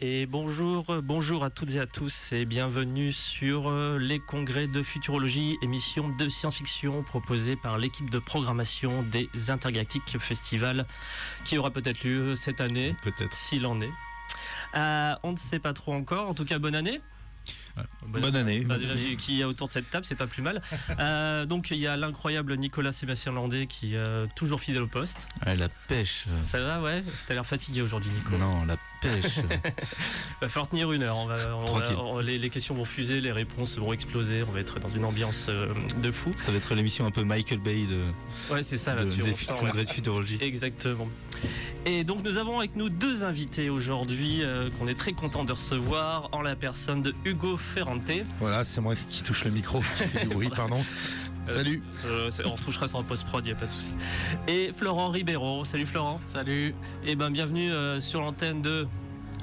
Et bonjour, bonjour à toutes et à tous et bienvenue sur euh, les congrès de futurologie, émission de science-fiction proposée par l'équipe de programmation des Intergalactiques Festival qui aura peut-être lieu cette année, Peut-être. s'il en est. Euh, on ne sait pas trop encore, en tout cas bonne année. Bonne année. Bah, déjà, j'ai- qui est autour de cette table, c'est pas plus mal. Euh, donc il y a l'incroyable Nicolas Sébastien Landais qui est euh, toujours fidèle au poste. Ouais, la pêche. Ça va, ouais? T'as l'air fatigué aujourd'hui, Nico. Non, la pêche. Va falloir tenir une heure. On va, on Tranquille. va- on- les, les questions vont fuser, les réponses vont exploser. On va être dans une ambiance euh, de fou. Ça va être l'émission un peu Michael Bay de, Ouais, c'est ça de- des ouais. congrès de futurologie. Exactement. Et donc nous avons avec nous deux invités aujourd'hui euh, qu'on est très content de recevoir en la personne de Hugo Ferrante. Voilà, c'est moi qui touche le micro, qui fait du bruit, pardon. Euh, Salut. Euh, on retouchera ça en post-prod, il a pas de souci. Et Florent Ribeiro. Salut Florent. Salut. Et ben bienvenue euh, sur l'antenne de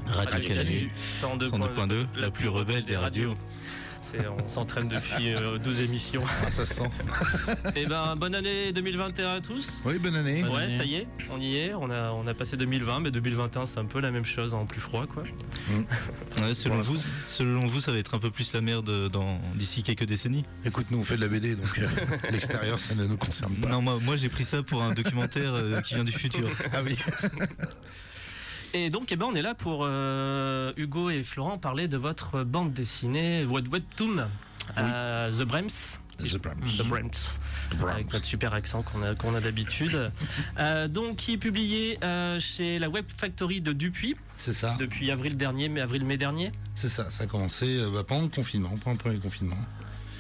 Radio Canu. 102.2, 102.2, la plus rebelle des radios. On s'entraîne depuis euh, 12 émissions. Ah, ça se sent. Et ben bonne année 2021 à tous. Oui, bonne année. Ouais, ça y est, on y est. On a, on a passé 2020, mais 2021 c'est un peu la même chose en plus froid quoi. Ouais, selon, vous, selon vous, ça va être un peu plus la merde dans- d'ici quelques décennies Écoute, nous on fait de la BD, donc euh, l'extérieur ça ne nous concerne pas. Non, moi, moi j'ai pris ça pour un documentaire euh, qui vient du futur. Ah oui. Et donc, eh ben, on est là pour euh, Hugo et Florent parler de votre bande dessinée Web Webtoon, euh, The Brems. The Brems. The Brahms. Avec notre super accent qu'on a, qu'on a d'habitude. Euh, donc, qui est publié chez la Web Factory de Dupuis C'est ça. depuis avril dernier, mais avril-mai dernier. C'est ça. Ça a commencé bah, pendant le confinement, pendant le premier confinement.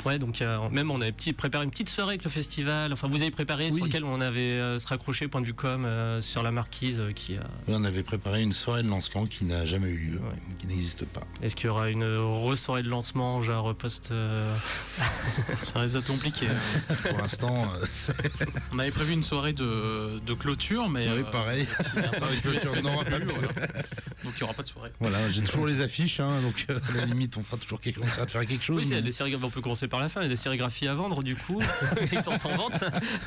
Ouais, donc euh, même on avait petit, préparé une petite soirée avec le festival. Enfin, vous avez préparé sur Oui. lequel on avait euh, se raccroché point de vue com euh, sur la marquise euh, qui. euh, Et on avait préparé une soirée de lancement qui n'a jamais eu lieu, Ouais. qui n'existe pas. Est-ce qu'il y aura une re-soirée de lancement, genre post. Ça risque d'être compliqué. hein. Pour l'instant, euh, c'est- On avait prévu une soirée de, de clôture, mais. Oui, euh, pareil. clôture, non, non pas plus, plus. voilà. Donc il n'y aura pas de soirée. voilà, j'ai toujours les affiches, hein, donc euh, à la limite on fera toujours quelque, on essaiera de faire quelque chose. Oui, mais- des sérigraphies, on peut commencer par la fin, il y a des sérigraphies à vendre du coup, sont en vente.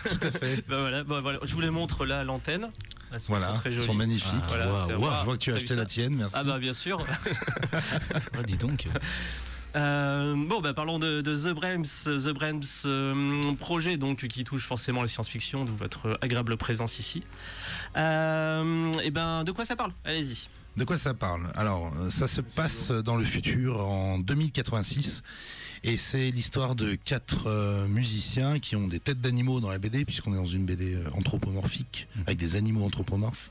Tout à fait. Ben voilà, ben voilà, je vous les montre là à l'antenne. Elles sont, Voilà, sont très ils jolies. sont magnifiques. Ah, Voilà, Je vois que tu as acheté la tienne, merci. Ah bah bien sûr. Ah, dis donc. Euh, bon, bah, parlons de, de The Brems. The Brems, euh, projet donc qui touche forcément la science-fiction, d'où votre agréable présence ici. Euh, et ben, de quoi ça parle? Allez-y. De quoi ça parle? Alors, euh, ça se passe dans le futur, en 2086, et c'est l'histoire de quatre euh, musiciens qui ont des têtes d'animaux dans la BD, puisqu'on est dans une BD euh, anthropomorphique, avec des animaux anthropomorphes,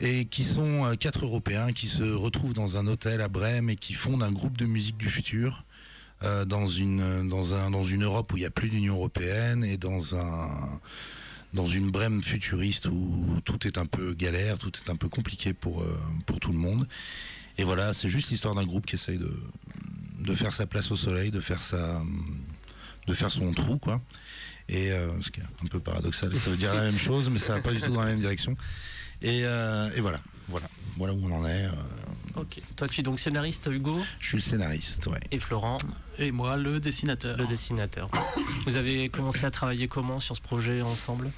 et qui sont euh, quatre Européens qui se retrouvent dans un hôtel à Brême et qui fondent un groupe de musique du futur. euh, dans une dans un dans une Europe où il n'y a plus d'Union européenne et dans un dans une Brême futuriste où tout est un peu galère, tout est un peu compliqué pour, euh, pour tout le monde. Et voilà, c'est juste l'histoire d'un groupe qui essaye de, de faire sa place au soleil, de faire sa de faire son trou quoi. Et euh, ce qui est un peu paradoxal, ça veut dire la même chose, mais ça va pas du tout dans la même direction. Et, euh, et voilà, voilà, voilà où on en est. euh. Ok. Toi, tu es donc scénariste, Hugo, je suis le scénariste, ouais. et Florent, Et moi, le dessinateur. le dessinateur. Vous avez commencé à travailler comment sur ce projet ensemble?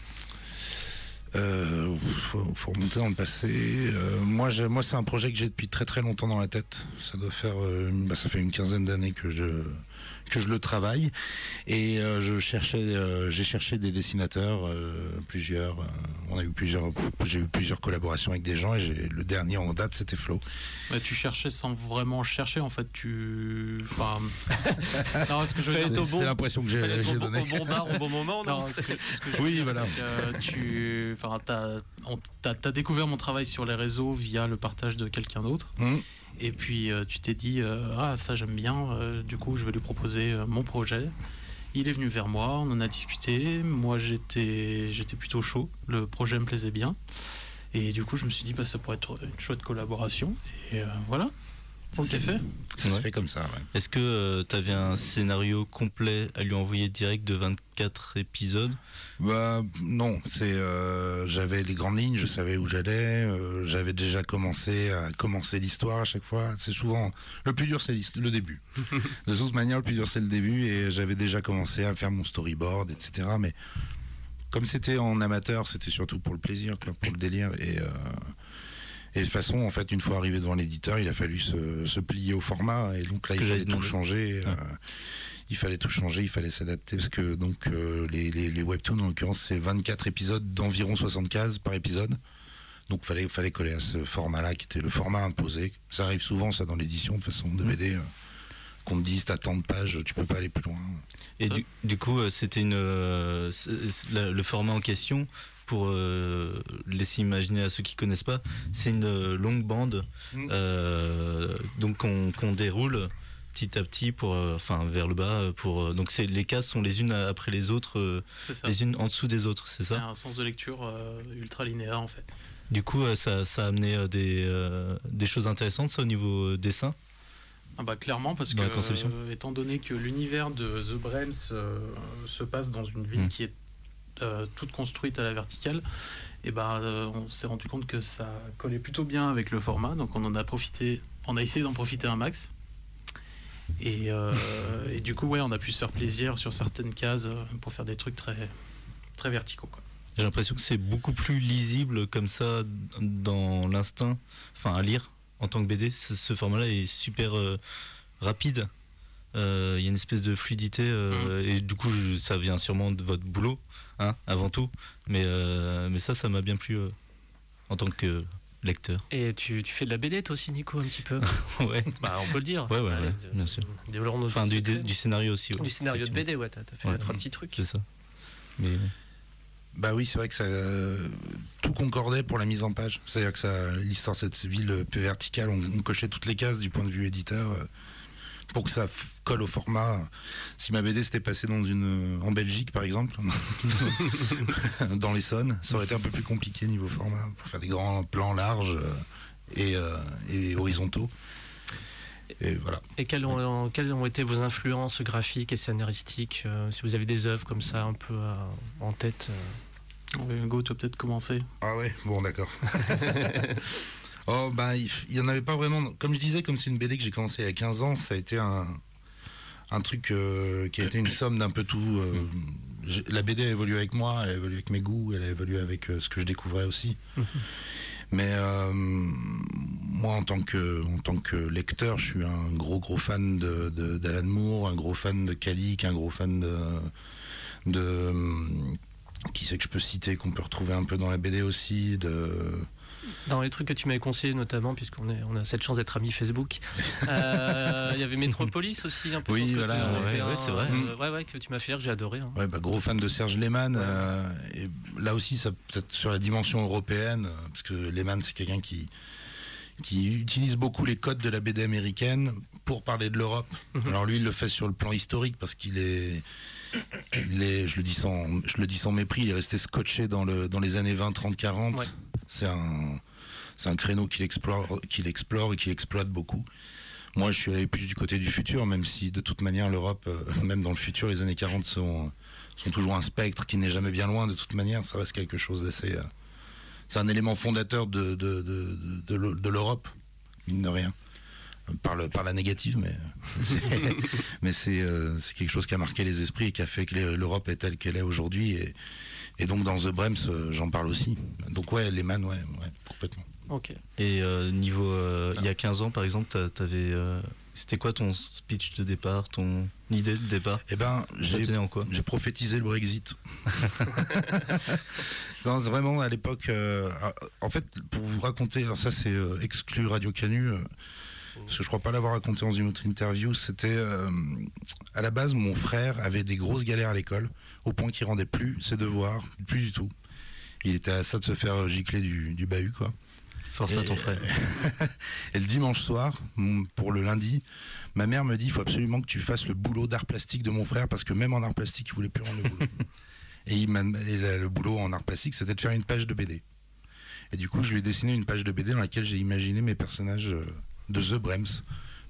Euh, faut, remonter dans le passé. Euh, moi, c'est un projet que j'ai depuis très très longtemps dans la tête. Ça doit faire, euh, bah, ça fait une quinzaine d'années que je que je le travaille et euh, je cherchais, euh, j'ai cherché des dessinateurs, euh, plusieurs. euh, on a eu plusieurs, j'ai eu plusieurs collaborations avec des gens et le dernier en date c'était Flo. Bah, tu cherchais sans vraiment chercher, en fait. Tu. Enfin. non, ce que je C'est bon- l'impression que j'ai j'ai au, bon- donné. au bon bar au bon moment, non Non, ce que, ce que Oui, dire, voilà. que tu, enfin, t'as, on- t'as- t'as découvert mon travail sur les réseaux via le partage de quelqu'un d'autre, Hum, et puis euh, tu t'es dit euh, ah ça j'aime bien, euh, du coup je vais lui proposer mon projet. Il est venu vers moi, on en a discuté. Moi j'étais, plutôt chaud, le projet me plaisait bien, et du coup je me suis dit bah ça pourrait être une chouette collaboration, et voilà. Ça s'est fait Ça se Ouais. fait comme ça, ouais. Est-ce que tu avais un scénario complet à lui envoyer direct de 24 épisodes? Bah non, c'est euh, j'avais les grandes lignes, je savais où j'allais, euh, j'avais déjà commencé à commencer l'histoire à chaque fois. C'est souvent le plus dur, c'est le début. de toute manière, le plus dur c'est le début et j'avais déjà commencé à faire mon storyboard, etc. Mais comme c'était en amateur, c'était surtout pour le plaisir, quoi, pour le délire et euh, et de toute façon, en fait, une fois arrivé devant l'éditeur, il a fallu se, se plier au format et donc là, il fallait tout changer. euh, il fallait tout changer, il fallait s'adapter parce que donc euh, les, les, les webtoons en l'occurrence c'est 24 épisodes d'environ 60 cases par épisode. Donc fallait fallait coller à ce format-là qui était le format imposé. Ça arrive souvent ça dans l'édition de façon de BD euh, qu'on te dise t'as tant de pages, tu peux pas aller plus loin. Et du, du coup, c'était une euh, le format en question pour euh, laisser imaginer à ceux qui connaissent pas, c'est une euh, longue bande, Mm. euh, donc qu'on déroule petit à petit pour, enfin vers le bas, pour donc c'est les cases sont les unes après les autres, les unes en dessous des autres, c'est ça. un sens de lecture ultra linéaire en fait. Du coup, ça, ça a amené des des choses intéressantes ça au niveau dessin. Ah bah clairement parce Dans que euh, étant donné que l'univers de The Brems euh, se passe dans une ville Mm. qui est euh, toute construite à la verticale, et ben euh, on s'est rendu compte que ça collait plutôt bien avec le format, donc on en a profité, on a essayé d'en profiter un max. Et, euh, et du coup ouais on a pu se faire plaisir sur certaines cases pour faire des trucs très très verticaux quoi. J'ai l'impression que c'est beaucoup plus lisible comme ça dans l'instinct, enfin à lire en tant que BD. Ce, ce format-là est super euh, rapide. Euh, Il y a une espèce de fluidité euh, et du coup je- ça vient sûrement de votre boulot, hein, avant tout. Mais, euh, mais ça, ça m'a bien plu euh, en tant que lecteur. Et tu, tu fais de la BD toi aussi, Nico, un petit peu ouais. Bah, on peut le dire. Ouais, ouais, Allez, ouais, bien sûr. Enfin du, scénario aussi. ouais, Du scénario de. BD, ouais, t'as t'as fait Ouais. trois petits trucs. C'est ça. Mais Bah oui, c'est vrai que ça euh, tout concordait pour la mise en page. C'est-à-dire que ça l'histoire de cette ville peu verticale, on, on cochait toutes les cases du point de vue éditeur euh, pour que ça colle au format. Si ma BD s'était passée dans une euh, en Belgique par exemple, dans l'Essonne, ça aurait été un peu plus compliqué niveau format pour faire des grands plans larges euh, et, euh, et horizontaux. Et voilà. Et quelles ont, quelles ont été vos influences graphiques et scénaristiques euh, Si vous avez des œuvres comme ça un peu euh, en tête euh, Hugo, tu vas peut-être commencer. Ah ouais, bon d'accord. oh bah il f- il y en avait pas vraiment. Comme je disais, comme c'est une BD que j'ai commencé il y a 15 ans, ça a été un, un truc euh, qui a été une somme d'un peu tout. euh, la BD a évolué avec moi, elle a évolué avec mes goûts, elle a évolué avec euh, ce que je découvrais aussi. Mais moi, en tant, que, en tant que lecteur, je suis un gros gros fan de, de- d'Alan Moore, un gros fan de Kalik, un gros fan de, de qui c'est que je peux citer, qu'on peut retrouver un peu dans la BD aussi, de Dans les trucs que tu m'avais conseillé notamment, puisqu'on est, on a cette chance d'être amis Facebook, euh, il y avait Metropolis aussi, un peu Oui, voilà, ouais, ouais, c'est vrai. euh, ouais, ouais, que tu m'as fait j'ai adoré. hein. Ouais, bah, gros fan de Serge Lehmann. euh, et là aussi, ça peut-être sur la dimension européenne, euh, parce que Lehmann, c'est quelqu'un qui, qui utilise beaucoup les codes de la BD américaine pour parler de l'Europe. Mhm. Alors lui, il le fait sur le plan historique parce qu'il est, il est, je le dis sans, je le dis sans mépris, il est resté scotché dans le, dans les années 20, 30, 40. C'est un, un créneau qu'il explore, qu'il explore et qu'il exploite beaucoup. Moi, je suis allé plus du côté du futur, même si de toute manière l'Europe, euh, même dans le futur, les années 40 sont, sont toujours un spectre qui n'est jamais bien loin. De toute manière, ça reste quelque chose d'assez. euh, c'est un élément fondateur de, de, de, de, l'E- de l'Europe, mine de rien. Par, le, par la négative, mais, mais euh, c'est quelque chose qui a marqué les esprits et qui a fait que l'Europe est telle qu'elle est aujourd'hui. Et donc dans The Brems, euh, j'en parle aussi. Donc ouais, Lehman, ouais, ouais complètement. Ok. Et euh, niveau, euh, il y a 15 ans par exemple, t'a- t'avais, euh, c'était quoi ton speech de départ, ton idée de départ? Eh ben, j'ai J'ai prophétisé le Brexit. Non, c'est vraiment à l'époque. euh, en fait, pour vous raconter, alors ça c'est euh, exclu Radio Canu, euh, parce que je crois pas l'avoir raconté dans une autre interview. C'était euh, à la base, mon frère avait des grosses galères à l'école, au point qu'il rendait plus ses devoirs, plus du tout. Il était à ça de se faire gicler du, du bahut, quoi. Force à ton frère. Et le dimanche soir, pour le lundi, ma mère me dit il faut absolument que tu fasses le boulot d'art plastique de mon frère parce que même en art plastique, il voulait plus rendre le boulot. et, il le boulot en art plastique, c'était de faire une page de BD. Et du coup, je lui ai dessiné une page de BD dans laquelle j'ai imaginé mes personnages euh, de The Brems.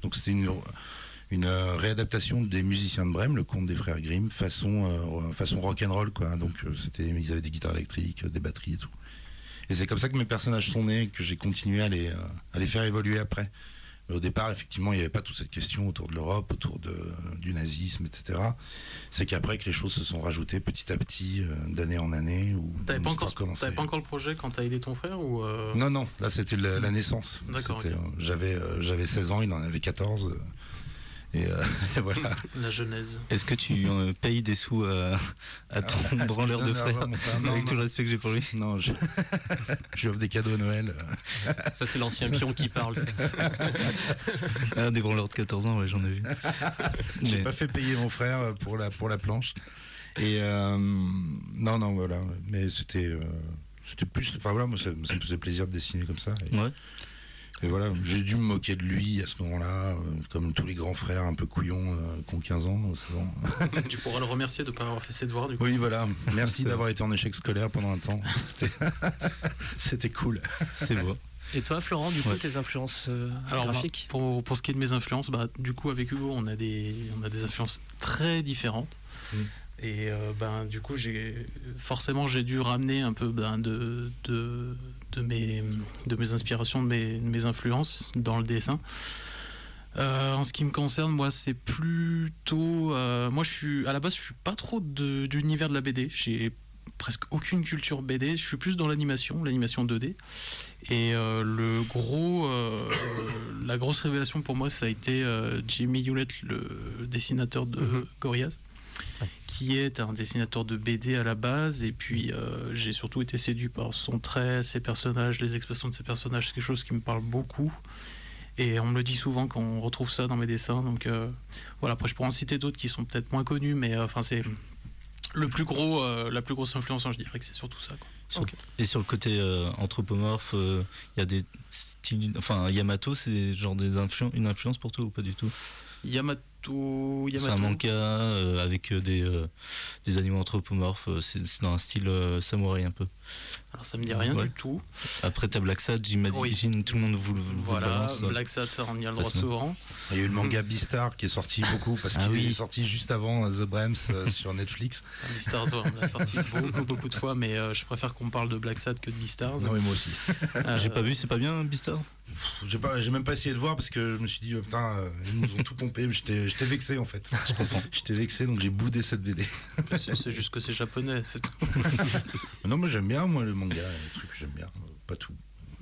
Donc c'était une, euh, réadaptation des musiciens de Brême, le conte des frères Grimm, façon, euh, façon rock'n'roll. Donc euh, c'était, ils avaient des guitares électriques, des batteries et tout. Et c'est comme ça que mes personnages sont nés, que j'ai continué à les, euh, à les faire évoluer après. Mais au départ, effectivement, il n'y avait pas toute cette question autour de l'Europe, autour de, du nazisme, etc. C'est qu'après que les choses se sont rajoutées petit à petit, euh, d'année en année. T'avais pas, encore, pas encore le projet quand t'as aidé ton frère ou euh, Non, non, là c'était la, la naissance. D'accord, euh, j'avais 16 ans, il en avait 14. Euh, et, euh, et voilà. la genèse Est-ce que tu euh, payes des sous euh, à ton que branleur de frère Non, Avec tout le respect que j'ai pour lui. Non, je, je lui offre des cadeaux à Noël. Ça, c'est l'ancien pion qui parle. ça. Ah, des branleurs de 14 ans, ouais, j'en ai vu. J'ai Mais- pas fait payer mon frère pour la, pour la planche. Et euh, non, non, voilà. Mais c'était, euh, c'était plus. Enfin voilà, moi ça, ça me faisait plaisir de dessiner comme ça. Et, Ouais. Et voilà, j'ai dû me moquer de lui à ce moment-là, euh, comme tous les grands frères un peu couillons euh, qui ont 15 ans ou 16 ans. Tu pourras le remercier de ne pas avoir fait ses devoirs du coup. Oui, voilà. Merci d'avoir été en échec scolaire pendant un temps. C'était- cool. C'est beau. Et toi, Florent, du coup, Ouais. tes influences euh, Alors bah, graphiques pour, pour ce qui est de mes influences, bah, du coup avec Hugo on a des, on a des influences très différentes. Et euh, ben, du coup j'ai forcément j'ai dû ramener un peu ben, de, de, de, mes, de mes inspirations, de mes, de mes influences dans le dessin. Euh, en ce qui me concerne, moi, c'est plutôt. euh, moi, je suis à la base, je suis pas trop de, l'univers de la BD. J'ai presque aucune culture BD. Je suis plus dans l'animation, l'animation 2D. Et euh, le gros, la grosse révélation pour moi, ça a été Jimmy Hewlett, le dessinateur de Mhm. Gorillaz, qui est un dessinateur de BD à la base. Et puis, euh, j'ai surtout été séduit par son trait, ses personnages, les expressions de ses personnages. C'est quelque chose qui me parle beaucoup. Et on me le dit souvent quand on retrouve ça dans mes dessins. Donc euh, voilà, après je pourrais en citer d'autres qui sont peut-être moins connus, mais euh, enfin c'est le plus gros, euh, la plus grosse influence, hein, je dirais que c'est surtout ça. quoi. Sur- Ok. Et sur le côté euh, anthropomorphe, euh, il y a des styles. Enfin, Yamato, c'est genre des influ- une influence pour toi ou pas du tout? Yamato, C'est un manga euh, avec euh, des, euh, des animaux anthropomorphes. C'est dans un style samouraï un peu. Alors ça me dit rien Ouais. du tout. Après, t'as Black Sad, j'imagine tout le monde vous, le- Voilà, balance. Black Sad, ça on y a le droit souvent. Il y a eu le manga Beastar qui est sorti beaucoup parce Ah qu'il oui. est sorti juste avant euh, The Brems euh, sur Netflix. Beastars, ouais, on l'a sorti beaucoup, beaucoup de fois, mais euh, je préfère qu'on parle de Black Sad que de Beastars. Non, mais moi aussi. Euh, J'ai pas vu, c'est pas bien, Beastars J'ai pas, j'ai même pas essayé de voir parce que je me suis dit, oh, putain, euh, ils nous ont tout pompé. mais J'étais, j'étais vexé en fait. Je comprends. J'étais vexé donc j'ai boudé cette BD. C'est c'est juste que c'est japonais, c'est tout. Non, mais j'aime bien moi le manga, les trucs que j'aime bien, euh, pas tout.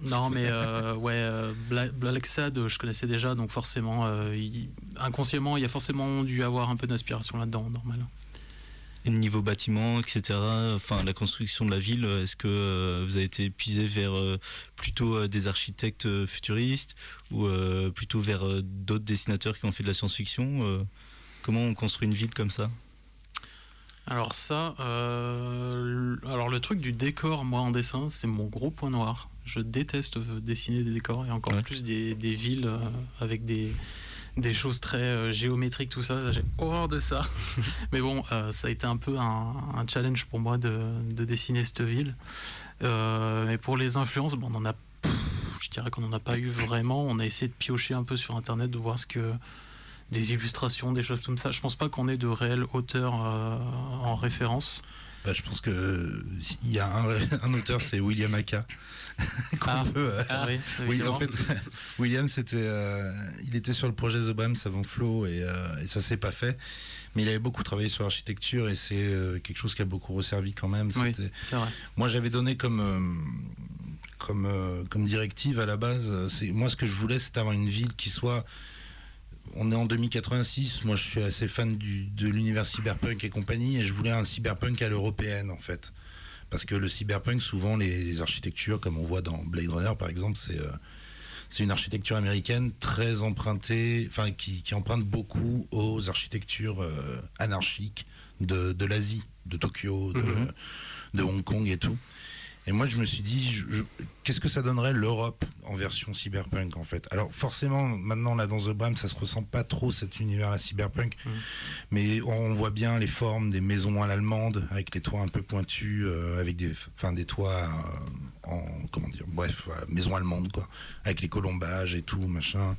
Non, mais euh, ouais, euh, Bla- Black Sad, je connaissais déjà, donc forcément, euh, il- inconsciemment, il y a forcément dû avoir un peu d'inspiration là-dedans, normal. Et niveau bâtiment, etc. Enfin, la construction de la ville, est-ce que euh, vous avez été épuisé vers euh, plutôt euh, des architectes futuristes ou euh, plutôt vers euh, d'autres dessinateurs qui ont fait de la science-fiction euh, Comment on construit une ville comme ça? Alors ça, euh, le truc du décor, moi en dessin, c'est mon gros point noir. Je déteste euh, dessiner des décors et encore Ouais. plus des, des villes euh, avec des, des choses très euh, géométriques, tout ça. J'ai horreur de ça. Mais bon, euh, ça a été un peu un, un challenge pour moi de, de dessiner cette ville. Mais pour les influences, bon, on en a, pff, je dirais qu'on n'en a pas eu vraiment. On a essayé de piocher un peu sur Internet, de voir ce que des illustrations, des choses comme ça. Je pense pas qu'on ait de réels auteurs en référence. Bah, je pense que euh, il y a un, un auteur, c'est William Aka. Ah. peut, euh, Ah oui, Oui, évidemment. en fait, William, c'était, euh, il était sur le projet The Brems avant Flo et, euh, et ça s'est pas fait. Mais il avait beaucoup travaillé sur l'architecture et c'est euh, quelque chose qui a beaucoup resservi quand même. Oui. Vrai. Moi, j'avais donné comme comme comme directive à la base. C'est moi ce que je voulais, c'est avoir une ville qui soit. On est en 2086. Moi, je suis assez fan du, de l'univers cyberpunk et compagnie, et je voulais un cyberpunk à l'européenne en fait. Parce que le cyberpunk, souvent, les, architectures, comme on voit dans Blade Runner par exemple, c'est euh, c'est une architecture américaine très empruntée, enfin qui, qui emprunte beaucoup aux architectures euh, anarchiques de, de l'Asie, de Tokyo, de, Mhm. de Hong Kong et tout. Et moi, je me suis dit, qu'est-ce que ça donnerait l'Europe en version cyberpunk en fait? Alors forcément, maintenant là dans The Bram, ça se ressent pas trop cet univers-là cyberpunk, Mhm. mais on voit bien les formes des maisons à l'allemande avec les toits un peu pointus, euh, avec des, enfin des toits euh, en comment dire, bref, euh, maison allemande quoi, avec les colombages et tout machin.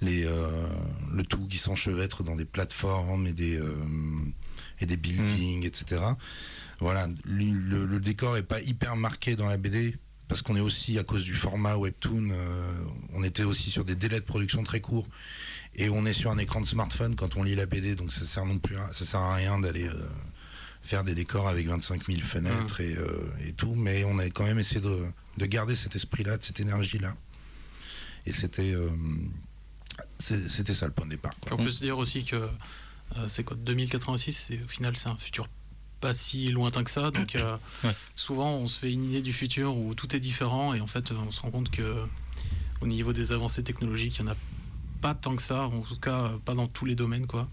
Les, euh, le tout qui s'enchevêtre dans des plateformes et des, et des buildings, etc. Voilà, le, le- décor est pas hyper marqué dans la BD parce qu'on est aussi à cause du format webtoon, euh, on était aussi sur des délais de production très courts et on est sur un écran de smartphone quand on lit la BD, donc ça sert non plus, à- ça sert à rien d'aller euh, faire des décors avec 25 000 fenêtres et, euh, et tout, mais on a quand même essayé de, de garder cet esprit-là, de cette énergie-là, et c'était c'était ça le point de départ. quoi. On peut se dire aussi que c'est quoi 2086, c'est au final c'est un futur pas si lointain que ça. Donc euh, Ouais. souvent on se fait une idée du futur où tout est différent et en fait on se rend compte que au niveau des avancées technologiques, il n'y en a pas tant que ça, en tout cas pas dans tous les domaines quoi.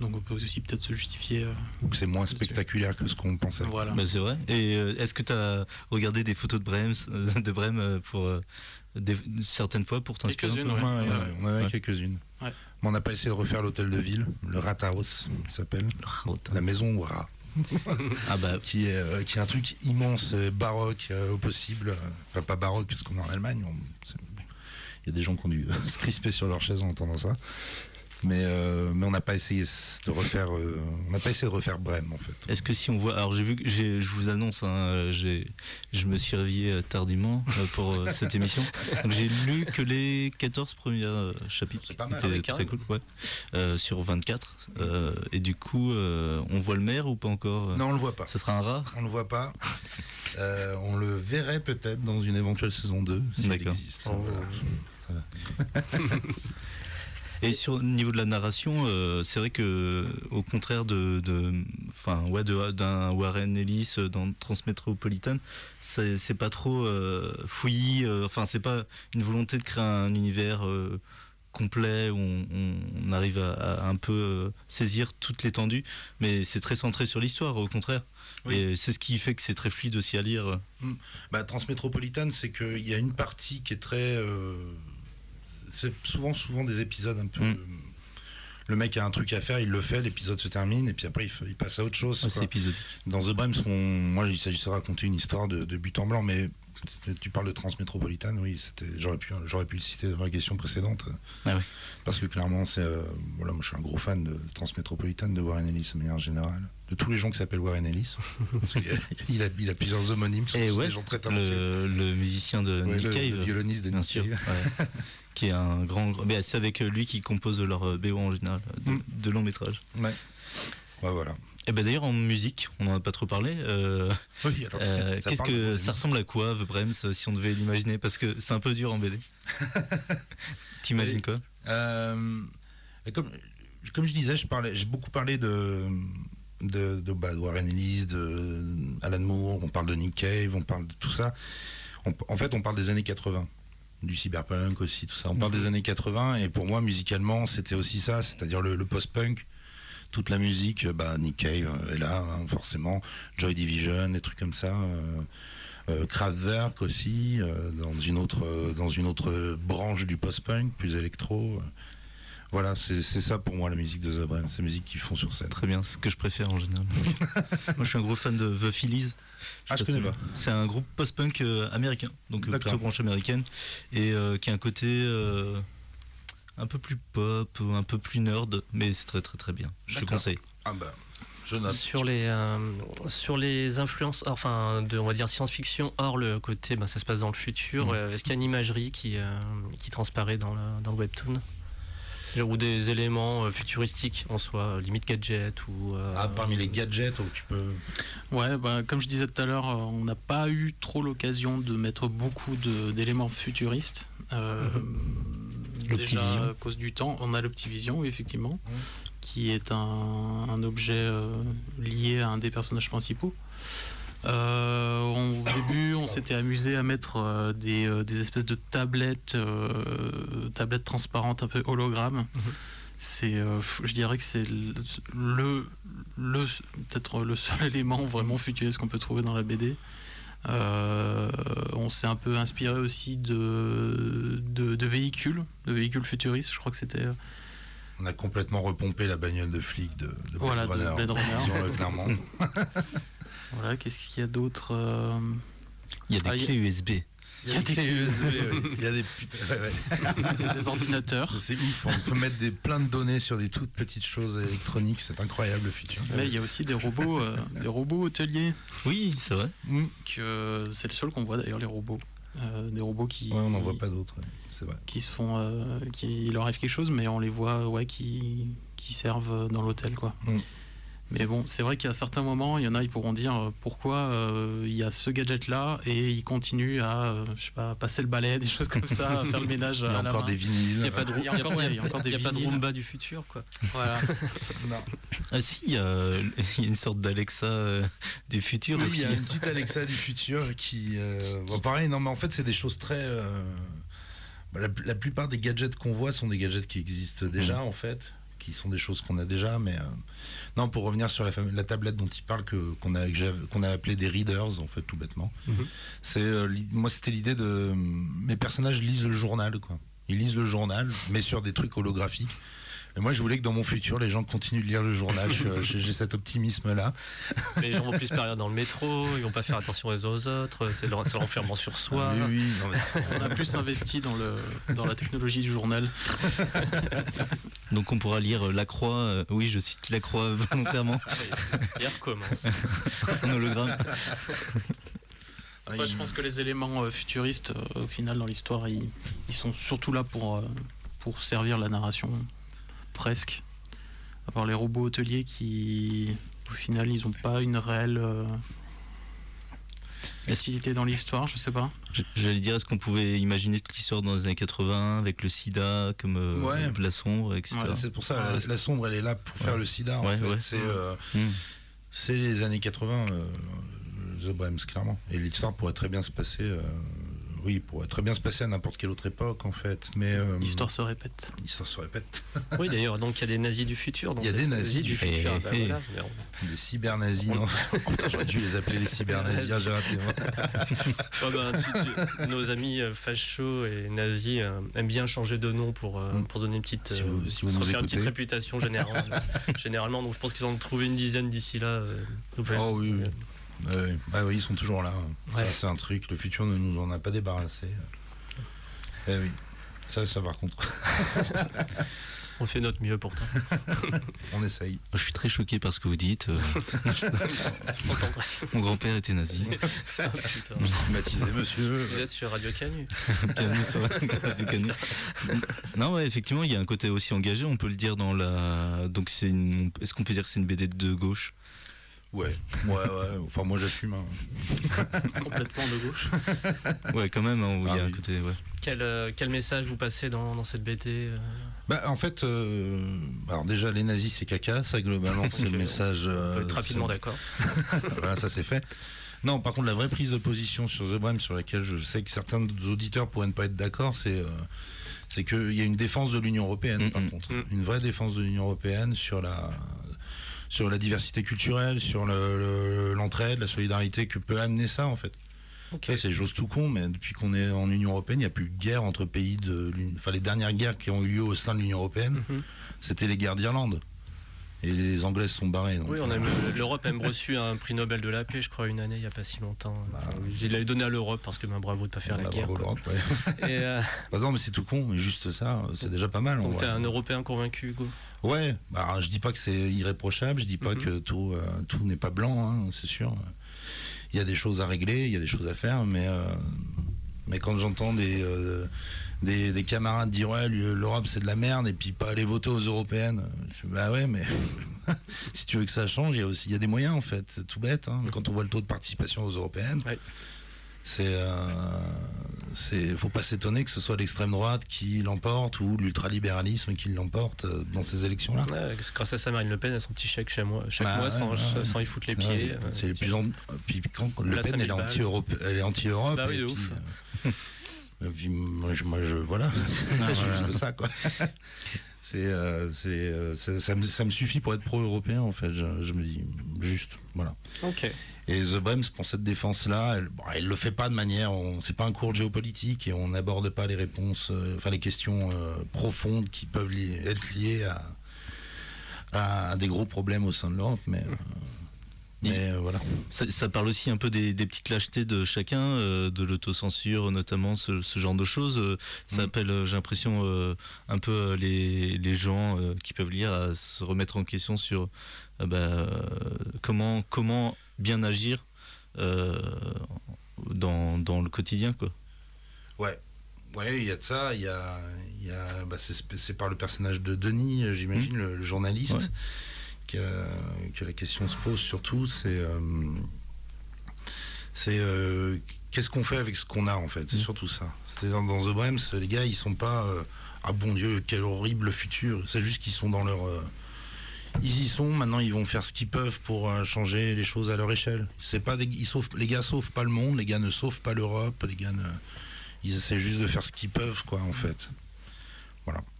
Donc on peut aussi peut-être se justifier. euh, Ou que c'est moins spectaculaire que ce qu'on pensait. voilà. Bah, c'est vrai. Et euh, est-ce que tu as regardé des photos de Brême, de Brême euh, pour euh, des- certaines fois pour t'inspirer Quelques-unes, Ouais, ouais. ouais, ouais. on en a Ouais. quelques-unes. Ouais. Mais on n'a pas essayé de refaire l'hôtel de ville, le Rathaus, il s'appelle, la maison au rat, Ah bah qui est, euh, qui est un truc immense, euh, baroque euh, au possible. Enfin, pas baroque, parce qu'on est en Allemagne. Il y a des gens qui ont dû se crisper sur leur chaise en entendant ça. Mais, euh, mais on n'a pas essayé de refaire. euh, on n'a pas essayé de refaire Brême, en fait. Est-ce que si on voit, alors j'ai vu, que j'ai- je vous annonce, hein, j'ai, je me suis réveillé euh, tardivement euh, pour euh, cette émission, donc j'ai lu que les 14 premiers euh, chapitres, C'est pas qui mal, étaient ouais, très cool, ouais, euh, sur 24. euh, et du coup, euh, on voit le maire ou pas encore euh? Non, on le voit pas. Ça sera un rat? On le voit pas. Euh, on le verrait peut-être dans une éventuelle saison 2, si elle D'accord. existe. Oh. Voilà. Et sur le niveau de la narration, euh, c'est vrai que au contraire de, enfin ouais, d'un Warren Ellis dans Transmétropolitan, c'est pas trop euh, fouillis. euh, Enfin, c'est pas une volonté de créer un univers euh, complet où on, arrive à, à un peu saisir toute l'étendue, mais c'est très centré sur l'histoire. Au contraire, Oui. et c'est ce qui fait que c'est très fluide aussi à lire. Bah, Transmétropolitane, c'est qu'il y a une partie qui est très. euh, c'est souvent, souvent des épisodes un peu. Mm. Le mec a un truc à faire, il le fait, l'épisode se termine, et puis après il, passe à autre chose. Ouais, quoi. épisodique. Dans The Brems, on- moi il s'agissait de raconter une histoire de, de but en blanc, mais tu parles de Transmétropolitane, oui, c'était, j'aurais pu, j'aurais pu le citer dans la question précédente. Ah oui. Parce que clairement, c'est, euh, voilà, moi je suis un gros fan de Transmétropolitane, de Warren Ellis de manière générale, de tous les gens qui s'appellent Warren Ellis. Parce a- il, a, il a plusieurs homonymes, qui sont Et tous ouais, des gens très talentueux. Le, le musicien de Ouais, Nick le, Cave. le violoniste de Bien Nick sûr, Cave. ouais. qui est un grand. Mais c'est avec lui qui compose leur euh, BO en général de, Mm. de long métrage. Ouais. Bah voilà. Et ben d'ailleurs en musique, on n'en a pas trop parlé. euh, Oui, alors, euh, ça Qu'est-ce que ça ressemble à quoi, The Brems, si on devait l'imaginer? Parce que c'est un peu dur en BD. T'imagines quoi? Euh, comme, comme je disais, je parlais, j'ai beaucoup parlé de, de, de, bah, de Warren Ellis, de Alan Moore, on parle de Nick Cave, on parle de tout ça. On- en fait, on parle des années 80, du cyberpunk aussi, tout ça. On parle des années 80, et pour moi, musicalement, c'était aussi ça, c'est-à-dire le, le post-punk. Toute la musique, bah, Nick Cave euh, est là, hein, forcément. Joy Division, des trucs comme ça. euh, euh, Kraftwerk aussi, euh, dans, une autre, euh, dans une autre branche du post-punk, plus électro. euh. Voilà, c'est ça pour moi la musique de The Brems, ces musiques qu'ils font sur scène. Très bien, c'est ce que je préfère en général. Moi je suis un gros fan de The Phillies. Ah, je connais pas. C'est un groupe post-punk euh, américain, donc euh, plutôt branche américaine, et euh, qui a un côté euh, un peu plus pop, un peu plus nerd, mais c'est très très très bien. Je te conseille. Ah bah, je. Sur les, euh, sur les influences, enfin, de, on va dire science-fiction, hors le côté, ben, ça se passe dans le futur, Mm. euh, est-ce qu'il y a une imagerie qui, euh, qui transparaît dans le, dans le webtoon? Ou des éléments euh, futuristiques en soi, euh, limite gadget ou. euh, Ah, parmi les gadgets, où tu peux. Ouais, bah, comme je disais tout à l'heure, euh, on n'a pas eu trop l'occasion de mettre beaucoup de- d'éléments futuristes. Euh, déjà à cause du temps, on a l'Optivision, oui, effectivement, Mhm. qui est un, un objet euh, lié à un des personnages principaux. Euh, on- au début, on s'était amusé à mettre euh, des, euh, des espèces de tablettes, euh, tablettes transparentes, un peu hologrammes. C'est, euh, f- je dirais que c'est le, le, peut-être le seul élément vraiment futuriste qu'on peut trouver dans la BD. Euh, on s'est un peu inspiré aussi de, de, de véhicules, de véhicules futuristes. Je crois que c'était. On a complètement repompé la bagnole de flic de, de Blade Voilà, de Runner. Blade Runner. disons-le clairement. Voilà, qu'est-ce qu'il y a d'autre euh, Il y a des Ah, il y a- clés USB. Il y a des clés USB, ouais. il y a des, ouais, ouais. Ordinateurs. C'est ouf, on peut mettre des, plein de données sur des toutes petites choses électroniques, c'est incroyable le futur. Là, il y a aussi des robots, euh, des robots hoteliers. Oui, c'est vrai. Mm. Que c'est le seul qu'on voit d'ailleurs les robots. Euh, des robots qui. Ouais, on n'en voit pas d'autres, c'est vrai. Qui se font, euh, qui il leur arrive quelque chose, mais on les voit, ouais, qui, qui servent dans l'hôtel, quoi. Mm. Mais bon, c'est vrai qu'à certains moments, il y en a, ils pourront dire euh, pourquoi euh, il y a ce gadget-là et ils continuent à, euh, je sais pas, passer le balai, des choses comme ça, à faire le ménage Il y a à la encore main. des vinyles. Il n'y a pas de, Il y a encore- ouais, il y a encore des il y a pas de vinyles. Roomba du futur, quoi. Voilà. Non. Ah si, il y a, il y a une sorte d'Alexa du futur Oui, aussi. il y a une petite Alexa du futur qui. euh, pareil, non, mais en fait, c'est des choses très. euh, bah, la, la plupart des gadgets qu'on voit sont des gadgets qui existent déjà, en fait, qui sont des choses qu'on a déjà, mais. euh, non, pour revenir sur la, tablette dont il parle, que, qu'on, a, qu'on a appelé des readers, en fait, tout bêtement. Mhm. C'est, euh, moi, c'était l'idée de. Mes personnages lisent le journal, quoi. Ils lisent le journal, mais sur des trucs holographiques. Et moi, je voulais que dans mon futur, les gens continuent de lire le journal. J'ai cet optimisme-là. Les gens vont plus perdre dans le métro, ils vont pas faire attention les uns aux autres, c'est le- c'est l'enfermement sur soi. Oui, oui, non, mais- On a plus investi dans, le, dans la technologie du journal. Donc on pourra lire La Croix, euh, oui je cite La Croix volontairement, Et on recommence. en hologramme. Après, je pense que les éléments euh, futuristes, euh, au final, dans l'histoire, ils, ils sont surtout là pour, euh, pour servir la narration, presque. À part les robots hôteliers qui, au final, ils n'ont pas une réelle euh, utilité dans l'histoire, je sais pas. J'allais dire, est-ce qu'on pouvait imaginer toute l'histoire dans les années 80 avec le sida comme euh, Ouais. la sombre, etc. Ouais. C'est pour ça, Ah, la, sombre, elle est là pour faire Ouais. le sida. En Ouais, fait. ouais. C'est, euh, Hmm. c'est les années 80, euh, The Brems, clairement. Et l'histoire pourrait très bien se passer. Oui, pourrait très bien se passer à n'importe quelle autre époque, en fait. Mais euh, L'histoire se répète. l'histoire se répète. Oui, d'ailleurs, donc il y a des nazis du futur. dans Il y a des nazis du futur. Ah, bah voilà, Les cybernazis, non J'aurais dû les appeler les cybernazis. ah, j'ai raté. Ah bah, tu- tu- nos amis euh, fachos et nazis euh, aiment bien changer de nom pour, euh, Mm. pour donner une petite, Si vous- si vous se refaire une petite réputation généralement. généralement. Donc je pense qu'ils en ont trouvé une dizaine d'ici là. Oh oui, oui. Euh, bah oui, ils sont toujours là. Ouais. Ça, c'est un truc. Le futur ne nous en a pas débarrassé. Eh oui. Ça, ça par contre, On fait notre mieux pourtant. on essaye. Je suis très choqué par ce que vous dites. mon grand-père était nazi. Ah. Stigmatisé, monsieur. Vous êtes sur Radio Canu. Bienvenue sur Radio Canu. Non, ouais, effectivement, il y a un côté aussi engagé. On peut le dire dans la. Donc, c'est une... est-ce qu'on peut dire que c'est une BD de gauche? Ouais, ouais, ouais. Enfin, moi, j'assume. hein. Complètement de gauche. Ouais, quand même. hein, où il y a Ah un oui. côté. Ouais. Quel, euh, quel message vous passez dans, dans cette BT euh Bah, en fait, euh, alors déjà, les nazis, c'est caca. Ça, globalement, c'est le message. On peut être rapidement d'accord. voilà, ça c'est fait. Non, par contre, la vraie prise de position sur The Brem, sur laquelle je sais que certains auditeurs pourraient ne pas être d'accord, c'est c'est qu'il y a une défense de l'Union européenne, Mm, par mm, contre. mm. Une vraie défense de l'Union européenne sur la sur la diversité culturelle, sur le- le- l'entraide, la solidarité que peut amener ça, en fait. C'est chose tout con, mais depuis qu'on est en Union européenne, il n'y a plus de guerre entre pays de l'Union. Enfin, les dernières guerres qui ont eu lieu au sein de l'Union européenne, Mhm. c'était les guerres d'Irlande. Et les Anglais se sont barrés. donc, Oui, on a euh, l'Europe a même reçu un prix Nobel de la paix, je crois, une année, il n'y a pas si longtemps. Bah, Enfin, il l'avait donné à l'Europe parce que ben, bravo de pas faire la bah, guerre. bravo, l'Europe, ouais. Et, euh, Bah non, mais c'est tout con, mais juste ça, c'est déjà pas mal. donc t'es un Européen convaincu, Hugo? Ouais, bah, je dis pas que c'est irréprochable, je dis pas Mhm. que tout, euh, tout n'est pas blanc, hein, c'est sûr. Il y a des choses à régler, il y a des choses à faire, mais, euh, mais quand j'entends des, des, des camarades dire ouais, l'Europe c'est de la merde et puis pas aller voter aux européennes, je bah ouais, mais si tu veux que ça change, il y a aussi il y a des moyens en fait, c'est tout bête. hein. Quand on voit le taux de participation aux européennes, Ouais. c'est euh, c'est faut pas s'étonner que ce soit l'extrême droite qui l'emporte ou l'ultralibéralisme qui l'emporte euh, dans ces élections là. Ouais, grâce à ça, Marine Le Pen a son petit chèque chaque mois, chaque Bah mois sans, ouais, ouais. sans y foutre les pieds. euh, c'est les tiens. plus en... Puis quand Le Pen, elle est 1000 balles. anti-Europe, elle est anti-Europe. Bah oui, moi, je, moi, je- voilà, c'est voilà. juste ça, quoi. C'est, euh, c'est, euh, ça, ça me, ça me suffit pour être pro-européen en fait. Je, je me dis juste, voilà. Ok. Et The Brems pour cette défense-là, elle, bon, elle le fait pas de manière, on, c'est pas un cours de géopolitique et on n'aborde pas les réponses, euh, enfin les questions euh, profondes qui peuvent li- être liées à, à des gros problèmes au sein de l'Europe, mais. euh, mais euh, voilà. Ça, ça parle aussi un peu des, des petites lâchetés de chacun, euh, de l'autocensure notamment, ce, ce genre de choses. Euh, Ça Mm. appelle, j'ai l'impression, un peu les, les gens qui peuvent lire à se remettre en question sur bah, comment, comment bien agir dans, dans le quotidien. Quoi. Ouais. Ouais, il y a de ça. Il y a, il y a, bah, c'est, par le personnage de Denis, j'imagine, le, le journaliste, Ouais. Que, que la question se pose surtout. C'est, euh, c'est euh, qu'est-ce qu'on fait avec ce qu'on a en fait? C'est Mm. surtout ça. C'est-à-dire dans The Brems, les gars, ils sont pas euh, ah bon Dieu, quel horrible futur. C'est juste qu'ils sont dans leur euh, ils y sont, maintenant ils vont faire ce qu'ils peuvent pour changer les choses à leur échelle. C'est pas des, ils sauvent, les gars sauvent pas le monde, les gars ne sauvent pas l'Europe, les gars ne, ils essaient juste de faire ce qu'ils peuvent, quoi, en fait.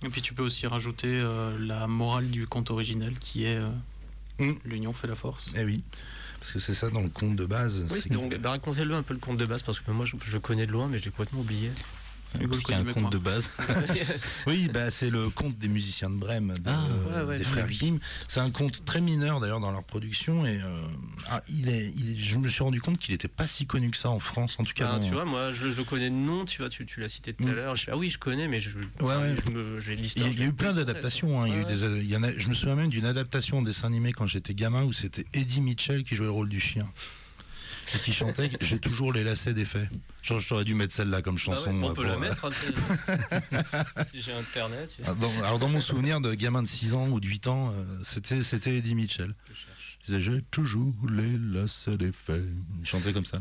Et puis tu peux aussi rajouter euh, la morale du conte originel qui est euh, Mm. l'union fait la force. Eh oui, parce que c'est ça dans le conte de base. Oui, donc bah, racontez-le un peu le conte de base parce que moi je, je connais de loin mais j'ai complètement oublié. A un mieux de base. Oui, bah, c'est le conte des musiciens de Brême, de- Ah, ouais, ouais, des frères oui. Grimm. C'est un conte très mineur d'ailleurs dans leur production et euh, ah, il est, il est- je me suis rendu compte qu'il n'était pas si connu que ça en France, en tout cas. Ah, dans- tu vois, moi je, je le connais de nom, tu vois, tu, tu l'as cité tout à Mm. l'heure. Ah oui, je connais, mais je, ouais. j'ai l'histoire. a, il y a eu plein d'adaptations. hein. Il y a eu Ouais, des ad- il y en a- je me souviens même d'une adaptation en dessin animé quand j'étais gamin où c'était Eddie Mitchell qui jouait le rôle du chien. Et qui chantait J'ai toujours les lacets défaits. Genre, j'aurais dû mettre celle-là comme Bah ouais, chanson. on euh, peut pour- la mettre. hein, si j'ai internet. Ah, dans- alors, dans mon souvenir de gamin de 6 ans ou de 8 ans, euh, c'était, c'était Eddie Mitchell. Je disait J'ai toujours les lacets défaits. Il chantait comme ça.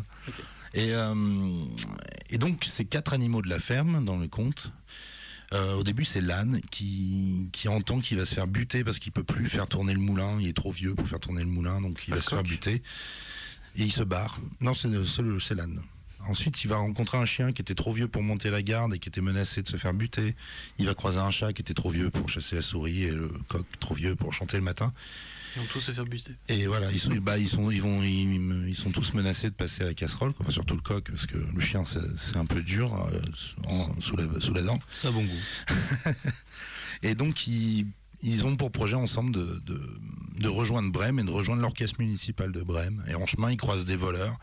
Et, euh, et donc, ces quatre animaux de la ferme dans le conte. euh, au début, c'est l'âne qui, qui entend qu'il va se faire buter parce qu'il peut plus faire tourner le moulin. Il est trop vieux pour faire tourner le moulin, donc il va se faire coq buter. Et il se barre. Non, c'est, l'âne. Ensuite, il va rencontrer un chien qui était trop vieux pour monter la garde et qui était menacé de se faire buter. Il va croiser un chat qui était trop vieux pour chasser la souris et le coq trop vieux pour chanter le matin. Ils vont tous se faire buter. Et voilà, ils sont, bah, ils sont, ils vont, ils, ils sont tous menacés de passer à la casserole, quoi. Enfin, surtout le coq, parce que le chien, c'est un peu dur euh, en- sous, la, sous la dent. C'est un bon goût. Et donc, ils, ils ont pour projet ensemble de, rejoindre Brême et de rejoindre l'orchestre municipal de Brême. Et en chemin, ils croisent des voleurs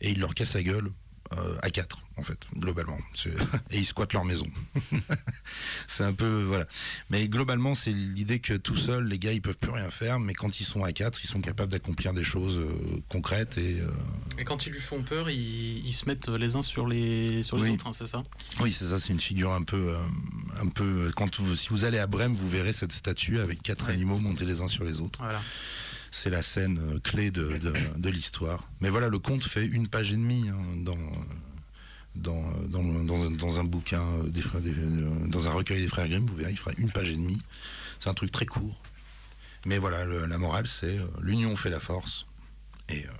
et ils leur cassent la gueule. Euh, à quatre, en fait, globalement. Et ils squattent leur maison. c'est un peu. Voilà. Mais globalement, c'est l'idée que tout seul, les gars, ils peuvent plus rien faire, mais quand ils sont à quatre, ils sont capables d'accomplir des choses euh, concrètes et. euh, Et quand ils lui font peur, ils, ils se mettent les uns sur les, sur les Oui. autres, hein, c'est ça? Oui, c'est ça, c'est une figure un peu, un peu. Quand vous, si vous allez à Brême, vous verrez cette statue avec quatre Ouais. animaux montés les uns sur les autres. Voilà. C'est la scène euh, clé de, de, de l'histoire. Mais voilà, le conte fait une page et demie hein, dans, dans, dans, dans un- dans un bouquin, euh, des frères, des- euh, dans un recueil des frères Grimm. Vous verrez, il fera une page et demie. C'est un truc très court. Mais voilà, le- la morale, c'est euh, l'union fait la force. Et euh,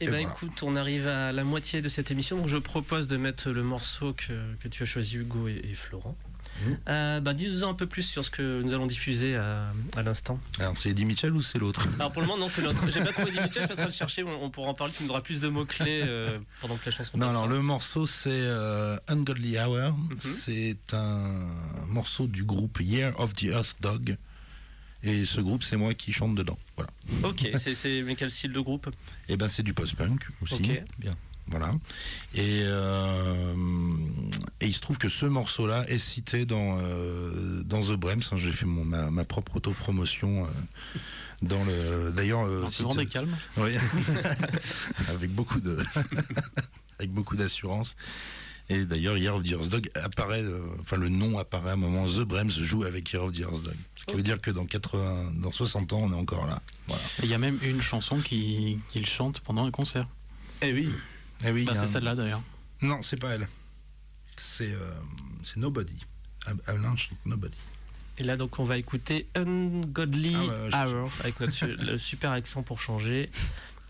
Eh ben voilà. écoute, on arrive à la moitié de cette émission, donc je propose de mettre le morceau que, que tu as choisi Hugo et, et Florent. Mhm. Euh, bah, Dis-nous un peu plus sur ce que nous allons diffuser à, à l'instant. alors, c'est Eddie Mitchell ou c'est l'autre? Alors pour le moment, non, c'est l'autre. J'ai pas trouvé d'imité, je suis en train de chercher, on, on pourra en parler, tu me donneras plus de mots-clés euh, pendant que la chanson Non, passera. alors le morceau c'est euh, Ungodly Hour. Mhm. C'est un morceau du groupe Year of the Earth Dog. Et ce groupe, c'est moi qui chante dedans. Voilà. Ok, c'est- quel style de groupe? Et ben c'est du post-punk aussi. Ok. Bien. Voilà. Et, euh, et il se trouve que ce morceau-là est cité dans, euh, dans The Brems. hein. J'ai fait mon, ma, ma propre autopromotion. euh, dans le D'ailleurs, euh, si oui. avec beaucoup de avec beaucoup d'assurance. Et d'ailleurs, Year of the Earth Dog apparaît, euh, enfin le nom apparaît à un moment. The Brems joue avec Year of the Earth Dog. Ce qui veut dire que dans 80, dans 60 ans, on est encore là. Voilà. Et Il y a même une chanson qui- qu'il chante pendant un concert. Eh oui. Eh oui. Bah, c'est un- celle-là d'ailleurs. Non, c'est pas elle. C'est euh, c'est Nobody. Evelyn chante Nobody. Et là, donc, on va écouter Ungodly Ah je- Hour avec notre le super accent pour changer.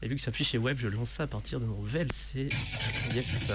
Et vu que ça affiche chez Web, je lance ça à partir de mon VLC. Yes.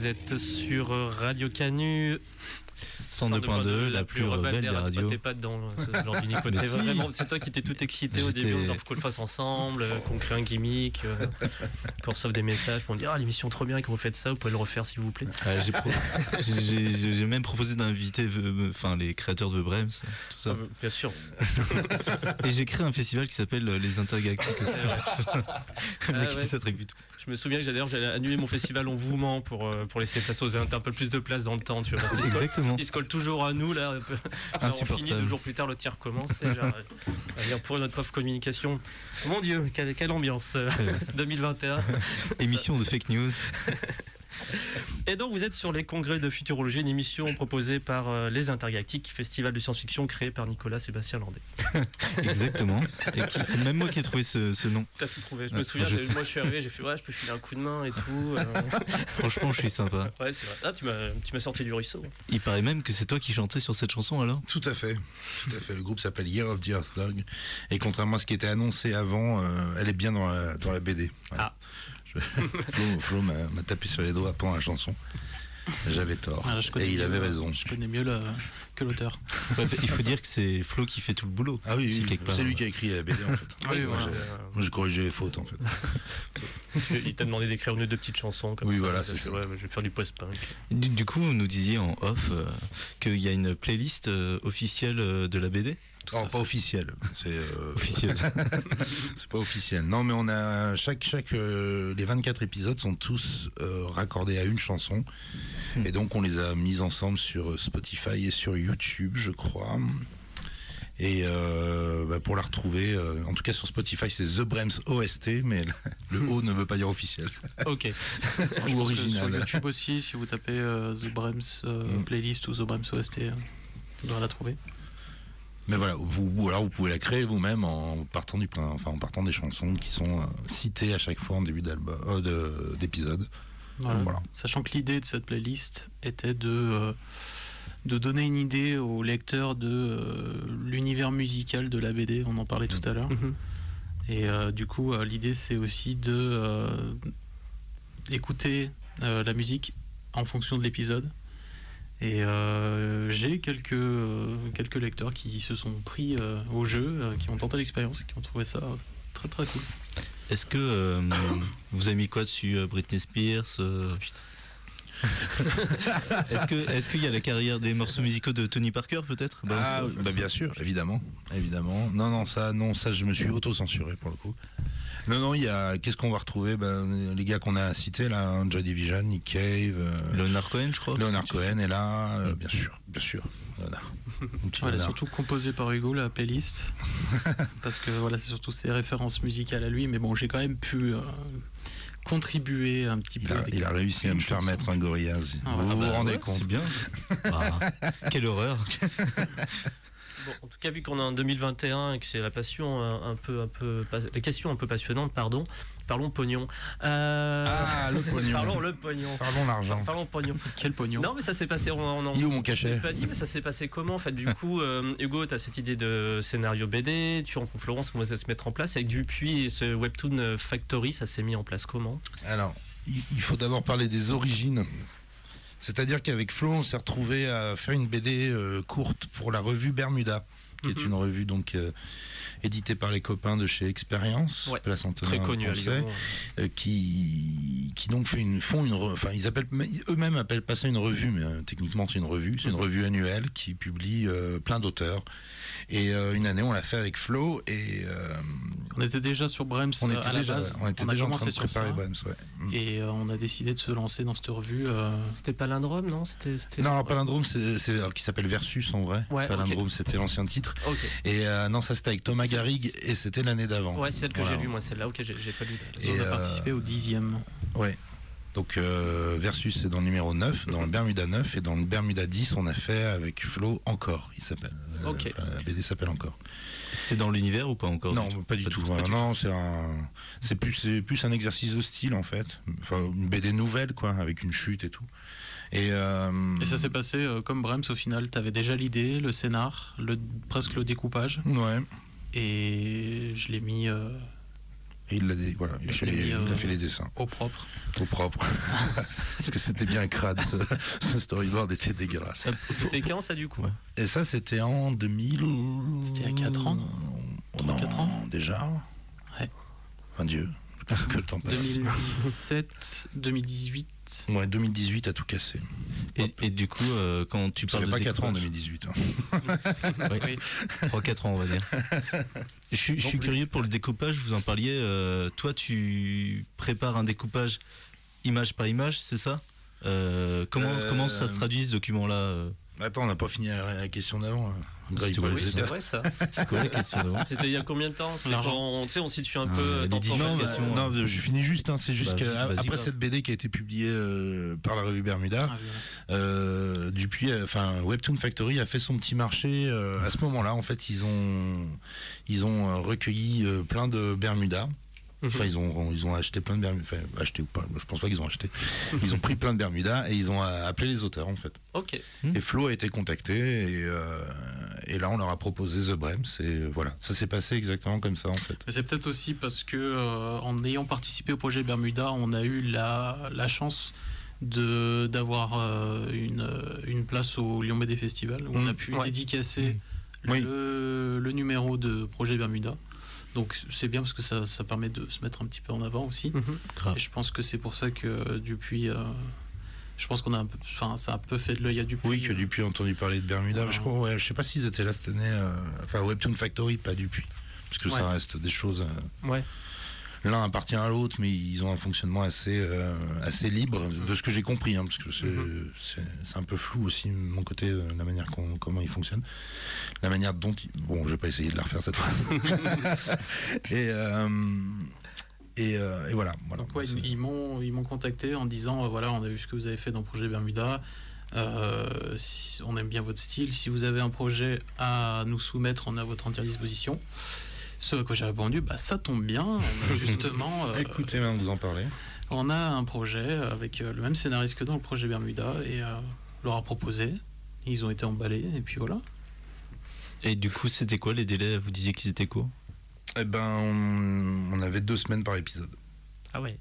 Vous êtes sur Radio Canu. 102.2, la plus rebelle des radios. T'es pas dedans, ce genre si. c'est toi qui t'es tout excité au début faut qu'on le fasse ensemble, euh, qu'on crée un gimmick, euh, qu'on reçoive des messages pour me dire ah l'émission trop bien, que vous faites ça, vous pouvez le refaire s'il vous plaît. Ah, j'ai pro- même proposé d'inviter enfin, les créateurs de Brems, tout ça. Ah, bien sûr. Et j'ai créé un festival qui s'appelle euh, Les Intergalactiques Ah ouais. s'attribue tout. Je me souviens que d'ailleurs j'allais annuler mon festival en vouement pour, euh, pour laisser place aux un peu plus de place dans le temps, tu vois. Parce Exactement. Ils se collent toujours à nous là. peu. Alors, on finit deux jours plus tard, le tir commence. et genre, euh, allez, pour notre pauvre communication. Mon Dieu, quelle, quelle ambiance euh, 2021. Émission de fake news. Et donc vous êtes sur les congrès de futurologie, une émission proposée par euh, les Intergalactiques, festival de science-fiction créé par Nicolas Sébastien Landais. Exactement. Et qui- c'est même moi qui ai trouvé ce, ce nom. T'as tout trouvé. Je me souviens, je j'ai- sais. moi je suis arrivé, j'ai fait ouais, je peux filer un coup de main et tout. euh. Franchement, je suis sympa. ouais, c'est vrai. Ah, tu m'as, tu m'as sorti du ruisseau. Il paraît même que c'est toi qui chantais sur cette chanson alors Tout à fait. Tout à fait. Le groupe s'appelle Year of the Earth Dog. Et contrairement à ce qui était annoncé avant, euh, elle est bien dans la, dans la BD. Voilà. Je- Flo, Flo m'a tapé sur les doigts pendant la chanson. J'avais tort. Ah, Et il avait le- raison. Je connais mieux le- que l'auteur. Ouais, Il faut dire que c'est Flo qui fait tout le boulot. Ah oui, c'est lui qui a écrit la BD en fait. Oui, moi, voilà. j'ai- Euh, moi, j'ai corrigé les fautes en fait. il t'a demandé d'écrire une ou deux petites chansons comme Oui, ça. voilà, T'as c'est fait, ça. ouais, je vais faire du post-punk. Du, du coup, vous nous disiez en off euh, qu'il y a une playlist euh, officielle euh, de la BD? Non, pas officiel. C'est euh, Officieuse. c'est pas officiel. Non, mais on a chaque chaque euh, les 24 épisodes sont tous euh, raccordés à une chanson. Hmm. Et donc on les a mis ensemble sur Spotify et sur YouTube, je crois. Et euh, bah, pour la retrouver, euh, en tout cas sur Spotify, c'est The Brems OST, mais le, le O ne veut pas dire officiel. Ok. Que original. Sur YouTube aussi, si vous tapez euh, The Brems euh, Mm. playlist ou The Brems OST, euh, vous devrez la trouver. Mais voilà, vous, ou alors vous pouvez la créer vous-même en partant du plein, enfin en partant des chansons qui sont euh, citées à chaque fois en début d'album, euh, de- d'épisode. Voilà. Voilà. Sachant que l'idée de cette playlist était de, euh, de donner une idée aux lecteurs de euh, l'univers musical de la BD, on en parlait tout à l'heure. Mhm. Et euh, du coup, euh, l'idée c'est aussi de euh, écouter euh, la musique en fonction de l'épisode. Et euh, j'ai quelques, euh, quelques lecteurs qui se sont pris euh, au jeu, qui ont tenté l'expérience et qui ont trouvé ça très très cool. Est-ce que vous avez mis quoi dessus Britney Spears euh, Est-ce que est-ce qu'il y a la carrière des morceaux musicaux de Tony Parker peut-être? Ah, bah bien sûr, évidemment, évidemment. Non, non, ça, non, ça, je me suis auto-censuré pour le coup. Non, non, il y a. Qu'est-ce qu'on va retrouver? Ben, Les gars qu'on a cités là, Joy Division, Nick Cave, euh, Leonard Cohen, je crois. Leonard Cohen est là, euh, bien sûr, bien sûr. Leonard. Voilà, surtout composé par Hugo, la playlist. parce que voilà, c'est surtout ses références musicales à lui, mais bon, j'ai quand même pu euh, contribuer un petit Il peu. a, il a réussi à me faire mettre un Gorillaz. Ah, vous ah vous bah rendez Ouais, compte bien. Ah, quelle horreur. Bon, en tout cas, vu qu'on est en 2021 et que c'est la passion un, un peu, un peu, la question un peu passionnante, pardon. Parlons pognon. Euh, Ah, le pognon. Parlons le pognon. Pardon l'argent. Parlons pognon. Quel pognon Non, mais ça s'est passé. On, on, Il est où mon cachet pas dit, mais ça s'est passé comment en fait Du coup, euh, Hugo, tu as cette idée de scénario BD, tu rencontres Florence, comment ça se mettre en place Avec Dupuis et ce Webtoon euh, Factory, ça s'est mis en place comment? Alors, il faut d'abord parler des origines. C'est-à-dire qu'avec Flo, on s'est retrouvé à faire une BD euh, courte pour la revue Bermuda, qui est Mhm. une revue donc euh, éditée par les copains de chez Expérience, Ouais, Place Antonin, Très connu euh, qui qui donc fait une font une enfin ils appellent eux-mêmes appellent pas ça une revue mais euh, techniquement c'est une revue c'est une Mhm. revue annuelle qui publie euh, plein d'auteurs et euh, une année on l'a fait avec Flo et euh, On était déjà sur Brems on était à la déjà base. on était a déjà en train de préparer. Brems ouais. Mm. Et euh, on a décidé de se lancer dans cette revue. euh, C'était Palindrome, non? C'était. Non, alors Palindrome, c'est qui s'appelle Versus en vrai. Ouais, Palindrome, c'était l'ancien titre. Et euh, non, ça c'était avec Thomas Garrigue et c'était l'année d'avant. Ouais, c'est celle que Voilà. j'ai lue, moi, celle-là. Ok, j'ai pas lu. Et, on a euh, participé au dixième. Ouais. Donc euh, Versus, c'est dans le numéro 9, dans le Bermuda 9, et dans le Bermuda 10, on a fait avec Flo Encore, il s'appelle. Euh, Ok. enfin, la BD s'appelle Encore. C'était dans l'univers ou pas encore non, pas du Pas tout. du tout, pas du non, c'est un, c'est plus, c'est plus un exercice de style en fait. Enfin, une BD nouvelle quoi, avec une chute et tout. Et, euh, Et ça s'est passé euh, comme Brems au final. Tu avais déjà l'idée, le scénar, le, presque le découpage. Ouais. Et je l'ai mis. euh, Et il, a, voilà, il, a, fait les, il a, fait les, dessins. Au propre. Au propre. Parce que c'était bien crade, ce, ce, storyboard était dégueulasse. C'était quand ça du coup? Et ça c'était en 2000... C'était il y a 4 ans Non, 4 ans? déjà Ouais. Mon Dieu, que le temps passe. 2017, 2018. Ouais, 2018 a tout cassé. Et, et du coup, euh, quand tu Ça parles fait de pas 4 ans en découpage- 2018. hein. Ouais. 3-4 ans, on va dire. Je suis, je suis plus. curieux pour le découpage, vous en parliez. euh, toi, tu prépares un découpage image par image, c'est ça? Euh, comment, Euh, comment ça se traduit ce document-là euh? Attends, on n'a pas fini la, question d'avant. Greg, C'est vrai ça. C'est quoi la question d'avant C'était il y a combien de temps? L'argent. on, tu sais, on situe un Ah, peu. les dans- dix- Non, bah, non, je finis juste. hein, c'est juste Bah, qu'après cette BD qui a été publiée euh, par la revue Bermuda, Ah, euh, depuis, euh, enfin, Webtoon Factory a fait son petit marché. euh, à ce moment-là, en fait, ils ont, ils ont euh, recueilli euh, plein de Bermuda. Enfin, ils ont, ils ont acheté plein de Bermuda. Enfin, acheté ou pas Je pense pas qu'ils ont acheté. Ils ont pris plein de Bermuda et ils ont euh, appelé les auteurs, en fait. Ok. Et Flo a été contacté et, euh, et là, on leur a proposé The Brems. Et voilà, ça s'est passé exactement comme ça, en fait. C'est peut-être aussi parce que euh, en ayant participé au projet Bermuda, on a eu la, la chance de d'avoir euh, une, une place au Lyon BD Festival où on a Mm. pu Ouais. dédicacer. Oui. le numéro de projet Bermuda. Donc c'est bien parce que ça, ça permet de se mettre un petit peu en avant aussi. Mhm. Et je pense que c'est pour ça que euh, depuis, euh, je pense qu'on a un peu, enfin ça a un peu fait de l'œil à Dupuis. Oui, que Dupuis a entendu parler de Bermuda. Je crois, ouais, je sais pas s'ils étaient là cette année. euh, enfin, Webtoon Factory, pas Dupuis. Parce que ça reste des choses. euh, Ouais. L'un appartient à l'autre, mais ils ont un fonctionnement assez, euh, assez libre, de ce que j'ai compris, hein, parce que c'est Mhm. c'est- un peu flou aussi, de mon côté, euh, la manière comment ils fonctionnent. La manière dont. ils- Bon, je vais pas essayer de la refaire cette phrase. et, euh, et, euh, et voilà. voilà. Donc ouais, ils, m'ont ils m'ont contacté en disant euh, voilà on a vu ce que vous avez fait dans le projet Bermuda. Euh, si- on aime bien votre style. Si vous avez un projet à nous soumettre, on est à votre entière disposition. Ce à quoi j'ai répondu bah ça tombe bien. Justement euh, Écoutez, maintenant que vous en parlez. on a un projet avec euh, le même scénariste que dans le projet Bermuda et euh, on leur a proposé. Ils ont été emballés et puis voilà. Et du coup, c'était quoi les délais? Vous disiez qu'ils étaient quoi Eh ben, on, on avait deux semaines par épisode. Ah ouais.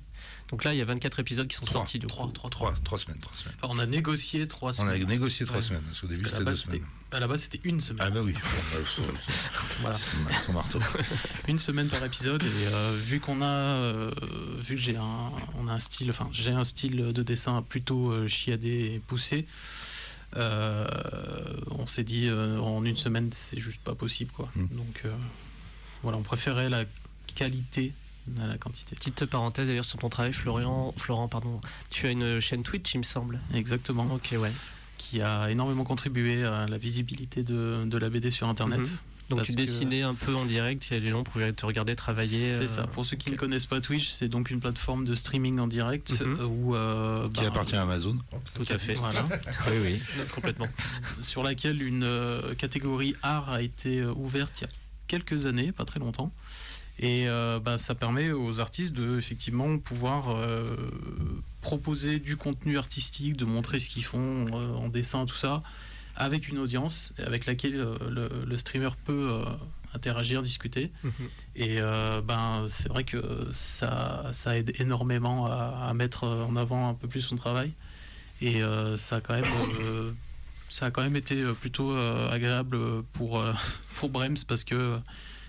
Donc là, il y a 24 épisodes qui sont Trois. sortis. du coup. Trois, trois, Trois, trois semaines, trois semaines. Enfin, on a négocié trois On a semaines. négocié trois Ouais. semaines, parce qu'au début c'était deux semaines. À la base, c'était une semaine. Ah bah oui, Voilà. son, marteau. une semaine par épisode et euh, vu qu'on a euh, vu que j'ai un on a un style enfin j'ai un style de dessin plutôt euh, chiadé et poussé euh, on s'est dit euh, en une semaine c'est juste pas possible quoi Mm. donc euh, voilà on préférait la qualité à la quantité Petite parenthèse d'ailleurs sur ton travail, Florian, Florent, pardon. Tu as une chaîne Twitch, il me semble. exactement Ok, ouais. Qui a énormément contribué à la visibilité de, de la BD sur internet Mhm. Donc tu que- dessinais un peu en direct et les gens pouvaient te regarder travailler. c'est euh, ça pour ceux qui ne connaissent pas Twitch c'est donc une plateforme de streaming en direct Mhm. euh, où euh, Qui bah, appartient à Amazon. Tout à fait. voilà Oui, oui. Complètement. sur laquelle une euh, catégorie art a été euh, ouverte il y a quelques années, pas très longtemps. Et euh, bah, ça permet aux artistes de effectivement pouvoir euh, proposer du contenu artistique, de montrer ce qu'ils font euh, en dessin, tout ça, avec une audience avec laquelle euh, le, le streamer peut euh, interagir, discuter. Mhm. Et euh, ben, c'est vrai que ça, ça aide énormément à, à mettre en avant un peu plus son travail. Et euh, ça, a quand même, euh, ça a quand même été plutôt agréable pour, pour Brems parce que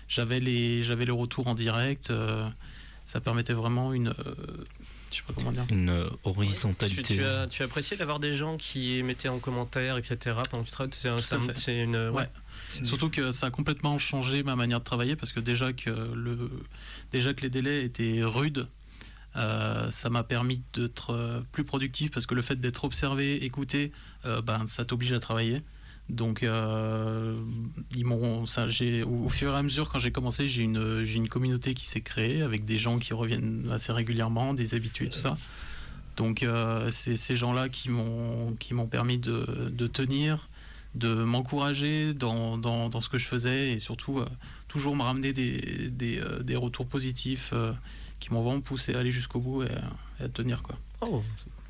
j'avais les, j'avais les retours en direct. ça permettait vraiment une. Je sais pas comment dire. Une euh, Tu, horizontalité. tu as, tu as apprécié d'avoir des gens qui mettaient en commentaire, etc. pendant que tu travailles C'est une. Ouais. Surtout que ça a complètement changé ma manière de travailler parce que déjà que, le, déjà que les délais étaient rudes, euh, ça m'a permis d'être plus productif parce que le fait d'être observé, écouté, euh, ben, ça t'oblige à travailler. Donc, euh, ils m'ont, au, au fur et à mesure, quand j'ai commencé, j'ai une, j'ai une communauté qui s'est créée avec des gens qui reviennent assez régulièrement, des habitués, tout ça. Donc, euh, c'est ces gens-là qui m'ont, qui m'ont permis de, de tenir, de m'encourager dans, dans, dans ce que je faisais et surtout euh, toujours me ramener des, des, des retours positifs qui m'ont vraiment poussé à aller jusqu'au bout et, à- et à tenir. Quoi. Oh,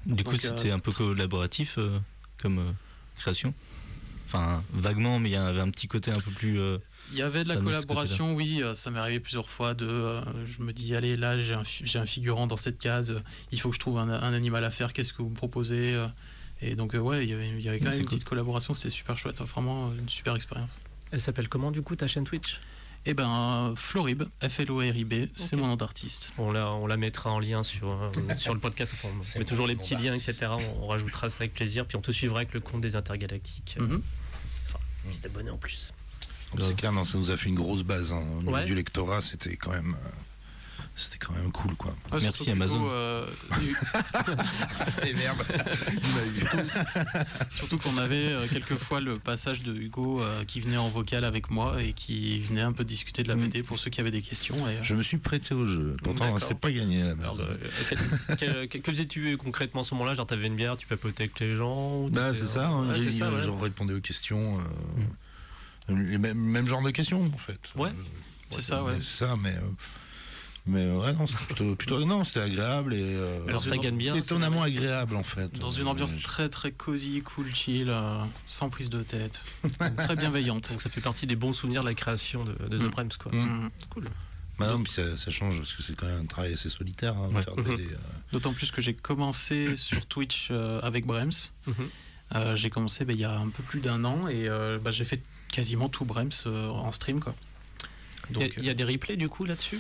Du coup, c'était un peu collaboratif comme création? Enfin, vaguement, mais il y avait un petit côté un peu plus. euh, Il y avait de la collaboration, oui. euh, Ça m'est arrivé plusieurs fois de. euh, je me dis, allez, là, j'ai un, fi- j'ai un figurant dans cette case. euh, Il faut que je trouve un, un animal à faire. Qu'est-ce que vous me proposez euh, Et donc, euh, ouais, il y avait, il y avait quand même une cool. petite collaboration. C'était super chouette. hein, Vraiment une super expérience. Elle s'appelle comment du coup ta chaîne Twitch? Eh ben, Florib, F-L-O-R-I-B, c'est mon nom d'artiste. on la, on la mettra en lien sur, euh, sur le podcast. Enfin, on met toujours les petits liens, etc. On, on rajoutera ça avec plaisir. Puis on te suivra avec le compte des intergalactiques. Mhm. Petit abonné en plus. C'est clair, non, ça nous a fait une grosse base. hein. Au niveau Ouais. du lectorat, c'était quand même. C'était quand même cool, quoi. Ouais, Merci, que, Amazon. euh, du- Et merde Surtout qu'on avait euh, quelquefois le passage de Hugo euh, qui venait en vocal avec moi et qui venait un peu discuter de la Mm. BD pour ceux qui avaient des questions. Et, euh, Je me suis prêté au jeu. Pourtant, c'est pas gagné. la Alors, merde. euh, quel- quel- quel- que faisais-tu concrètement à ce moment-là? Genre, t'avais une bière, tu papotais avec les gens Bah, c'est ça, hein, ça, ouais. répondais aux questions. euh, les mêmes, même genre de questions, en fait. Ouais. Euh, C'est ça, ouais. C'est ça, mais. Mais euh, ouais, non, c'était plutôt, plutôt- non, c'était agréable et. euh, Alors, ça gagne bien. étonnamment c'est- agréable, en fait. dans une ambiance Euh, très très cosy, cool, chill, euh, sans prise de tête, très bienveillante. Donc, ça fait partie des bons souvenirs de la création de, de The Mm. Primes, quoi. Mm. Mm. Cool. Bah non, puis ça, ça change parce que c'est quand même un travail assez solitaire. hein, Ouais. Mhm. euh, D'autant plus que j'ai commencé sur Twitch euh, avec Brems. Mhm. Euh, j'ai commencé bah, il y a un peu plus d'un an et euh, bah, j'ai fait quasiment tout Brems euh, en stream. Quoi. Il y a- Donc, il y, a des replays du coup là-dessus?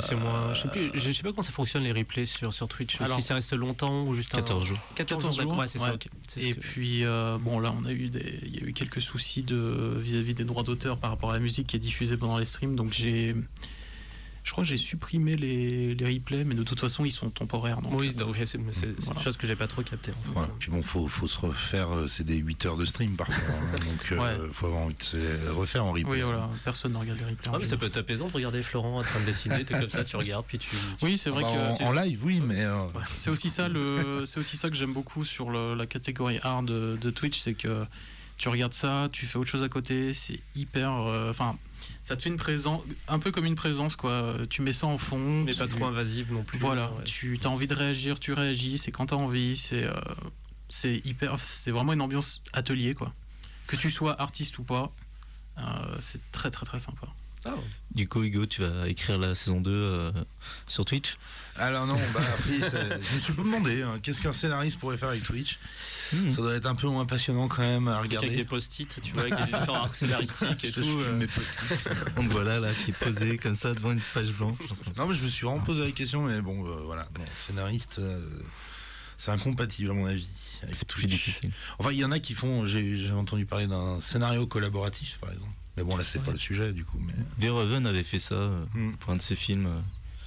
C'est moins. Je sais, plus, je sais pas comment ça fonctionne les replays sur, sur Twitch. Alors- si ça reste longtemps ou juste un- 14 jours. 14 14 jours, Ouais, c'est ça, ouais. Et ce que- puis, euh, bon, là, on a eu des, il y a eu quelques soucis de vis-à-vis des droits d'auteur par rapport à la musique qui est diffusée pendant les streams. Donc, j'ai, je crois que j'ai supprimé les, les replays, mais de toute façon, ils sont temporaires. Donc, Oui, donc, c'est c'est- c'est Voilà. une chose que j'ai pas trop capté. en fait. Puis bon, faut, faut se refaire. euh, C'est des 8 heures de stream parfois. hein, donc, euh, Ouais. faut avoir envie de se refaire en replay. oui, voilà, personne ne regarde les replays. Ah, mais ça peut être apaisant de regarder Florent en train de dessiner, t'es comme ça, tu regardes, puis tu. Oui, c'est vrai Bah, que en, en live, oui, mais. euh, c'est aussi ça le, c'est aussi ça que j'aime beaucoup sur le- la catégorie art de, de Twitch, c'est que tu regardes ça, tu fais autre chose à côté, c'est hyper, euh, enfin, ça te fait une présence, un peu comme une présence quoi. Tu mets ça en fond, Mais tu- pas trop invasive non plus. Voilà, ouais. tu as envie de réagir, tu réagis, c'est quand tu as envie, c'est euh, c'est hyper c'est vraiment une ambiance atelier quoi. Que tu sois artiste ou pas, euh, c'est très très très sympa. Du coup, Hugo, tu vas écrire la saison 2 euh, sur Twitch. Alors non, bah, après, ça- je me suis pas demandé hein, qu'est-ce qu'un scénariste pourrait faire avec Twitch. Hmm. Ça doit être un peu moins passionnant quand même à avec des regarder. post-it, tu vois, avec des différents arcs scénaristiques et Je- tout. je euh. mes post-it. Donc voilà, là, qui est posé comme ça devant une page blanche. Non, mais je me suis vraiment posé la question, mais bon, euh, voilà. Non, scénariste, euh, c'est incompatible à mon avis. avec C'est plus Twitch. difficile. Enfin, il y en a qui font. J'ai entendu parler d'un scénario collaboratif, par exemple. Mais bon, là, c'est pas le sujet, du coup. Mais... Verhoeven avait fait ça euh, Hmm. pour un de ses films euh,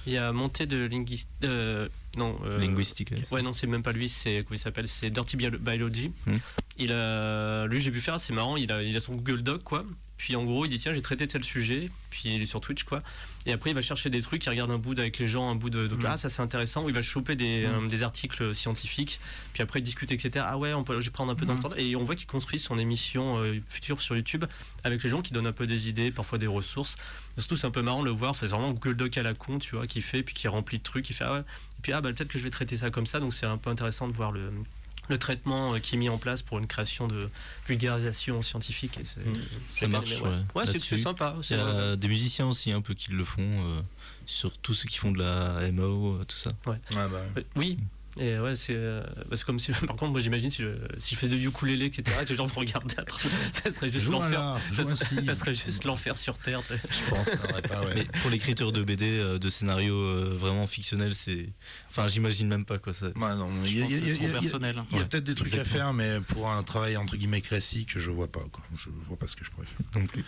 Il y a monté de linguiste. euh, non. euh, linguistiques. Ouais, non, c'est même pas lui, c'est comment il s'appelle C'est Dirty Bio- Biology. Hmm. Il a, lui, j'ai pu faire, c'est marrant, il a, il a son Google Doc, quoi. Puis en gros, il dit tiens, j'ai traité tel sujet. Puis il est sur Twitch, quoi. Et après, il va chercher des trucs, il regarde un bout avec les gens, un bout de. Donc, Hmm. ah, ça c'est intéressant. Ou il va choper des, Hmm. euh, des articles scientifiques. Puis après, il discute, etc. Ah ouais, on peut, je vais prendre un peu temps Et on voit qu'il construit son émission euh, future sur YouTube avec les gens qui donnent un peu des idées, parfois des ressources. Surtout, c'est un peu marrant de le voir. Enfin, c'est vraiment Google Doc à la con, tu vois, qui fait, puis qui remplit de trucs. qui fait ah ouais. Et puis, ah bah peut-être que je vais traiter ça comme ça. Donc, c'est un peu intéressant de voir le, le traitement euh, qui est mis en place pour une création de vulgarisation scientifique. Et c'est- Mm. Ça marche, ouais. Ouais, c'est- sympa. Il y a des musiciens aussi un peu qui le font, euh, sur tous ceux qui font de la MO, euh, tout ça. Ah, bah, Ouais, Oui. Et ouais, c'est euh, bah, comme si. Par contre, moi, j'imagine si je, si je fais de ukulélé, etc., et que les gens me regardent, ça serait juste l'enfer. Ça, ça serait juste l'enfer sur Terre. Je pense, ça pas, ouais. Mais pour l'écriture de BD, euh, de scénarios euh, vraiment fictionnels, c'est. Enfin, j'imagine même pas quoi ça. Ouais, non, il y y y y a- personnel. il y a Ouais, peut-être des trucs à exactement. faire, mais pour un travail entre guillemets classique, je vois pas. Quoi. Je vois pas ce que je pourrais faire. non plus.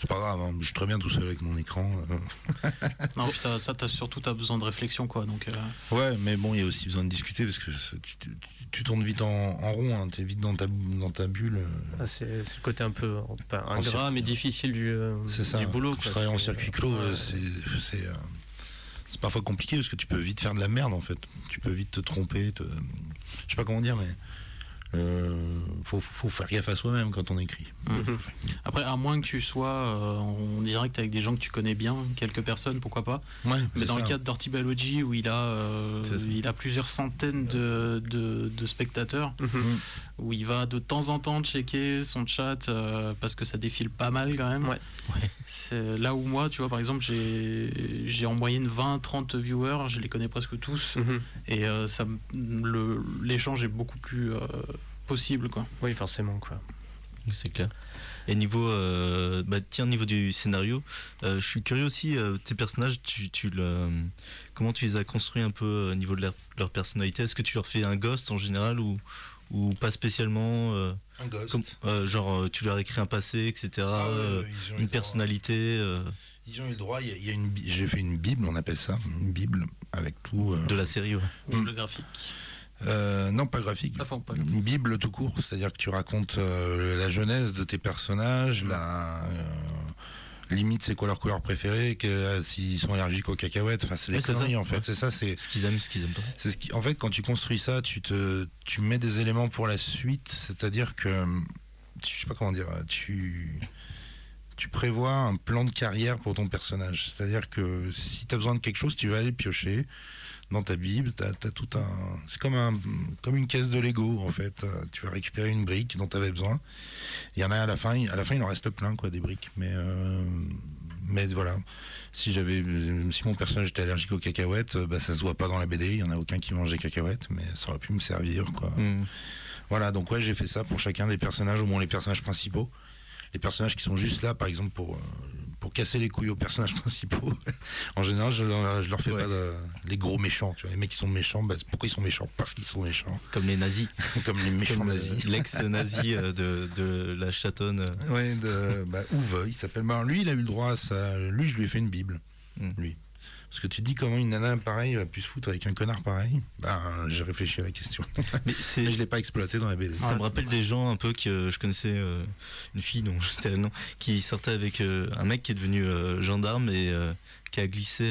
C'est pas grave, hein, je suis très bien tout seul avec mon écran. euh. Non, puis ça, ça t'as surtout t'as besoin de réflexion quoi. Donc euh, Ouais, mais bon, il y a aussi besoin de discuter parce que ça- tu, tu- tu tournes vite en, en rond, hein, t'es vite dans ta, dans ta bulle. euh. Ah, c'est c'est le côté un peu pas ingrat, circuit. mais difficile du, euh, C'est ça. du boulot. Tu quoi. travailles en C'est- circuit clos, ouais. c'est c'est, euh, c'est parfois compliqué parce que tu peux vite faire de la merde en fait. Tu peux vite te tromper. te- Je sais pas comment dire, mais euh, faut, faut faire gaffe à soi-même quand on écrit. Mhm. Après, à moins que tu sois euh, en direct avec des gens que tu connais bien, quelques personnes, pourquoi pas. Ouais, Mais dans le cas d'Ortibalogy, où il a, euh, il a plusieurs centaines de, de- de spectateurs, Mhm. Où il va de temps en temps checker son chat euh, parce que ça défile pas mal quand même. Ouais. C'est là où moi, tu vois, par exemple, j'ai en moyenne 20-30 viewers, je les connais presque tous, Mhm. et euh, ça, l'échange est beaucoup plus euh, possible, quoi. Oui, forcément, quoi. C'est clair. Et niveau, euh, bah, tiens, niveau du scénario, euh, je suis curieux aussi, euh, tes personnages, tu, tu le, comment tu les as construits un peu euh, au niveau de leur, leur personnalité? Est-ce que tu leur fais un ghost en général ou, ou pas spécialement euh, Un ghost. comme- euh, Genre, euh, tu leur écris un passé, etc. Ah ouais, euh, une personnalité euh, Ils ont eu le droit. Il y a, il y a une, j'ai fait une bible, on appelle ça, une bible avec tout. euh, de la série. ouais. Ou Mm. le graphique. euh, non, pas graphique. Enfin, pas- Une bible tout court, c'est-à-dire que tu racontes euh, la jeunesse de tes personnages, la euh, limite c'est quoi leur couleur préférée, que, euh, s'ils sont allergiques aux cacahuètes, enfin c'est des Ouais, c'est conneries ça, en fait. ouais. C'est ça, c'est Ce qu'ils aiment, ce qu'ils aiment pas. c'est ce qui, en fait quand tu construis ça, tu te tu mets des éléments pour la suite, c'est-à-dire que je sais pas comment dire, tu tu prévois un plan de carrière pour ton personnage. C'est-à-dire que si tu as besoin de quelque chose, tu vas aller piocher dans ta Bible. T'as, t'as tout un, c'est comme, un, comme une caisse de Lego, en fait. Tu vas récupérer une brique dont tu avais besoin. Il y en a à la fin, il- à la fin, il en reste plein, quoi, des briques. Mais, euh, mais voilà. Si, j'avais, si mon personnage était allergique aux cacahuètes, bah, ça se voit pas dans la BD. Il y en a aucun qui mange des cacahuètes, mais ça aurait pu me servir, quoi. Mm. Voilà, donc ouais, j'ai fait ça pour chacun des personnages, au moins les personnages principaux. Les personnages qui sont juste là, par exemple, pour, euh, pour casser les couilles aux personnages principaux. en général, je leur, je leur fais Ouais. pas de- les gros méchants. Tu vois, les mecs qui sont méchants, bah, pourquoi ils sont méchants? Parce qu'ils sont méchants. Comme les nazis. Comme les méchants Comme, euh, nazis. L'ex-nazi euh, de, de la chatonne. euh. Ouais, de, bah, Uwe, il s'appelle. Bah, lui, il a eu le droit à ça. Lui, je lui ai fait une Bible. Mm. Lui. Parce que tu dis comment une nana pareille va plus se foutre avec un connard pareil. Ben, j'ai réfléchi à la question. Mais Mais je l'ai pas exploité dans la BD. Ça me rappelle des gens un peu que je connaissais euh, une fille dont je sais le nom qui sortait avec euh, un mec qui est devenu euh, gendarme et qui a glissé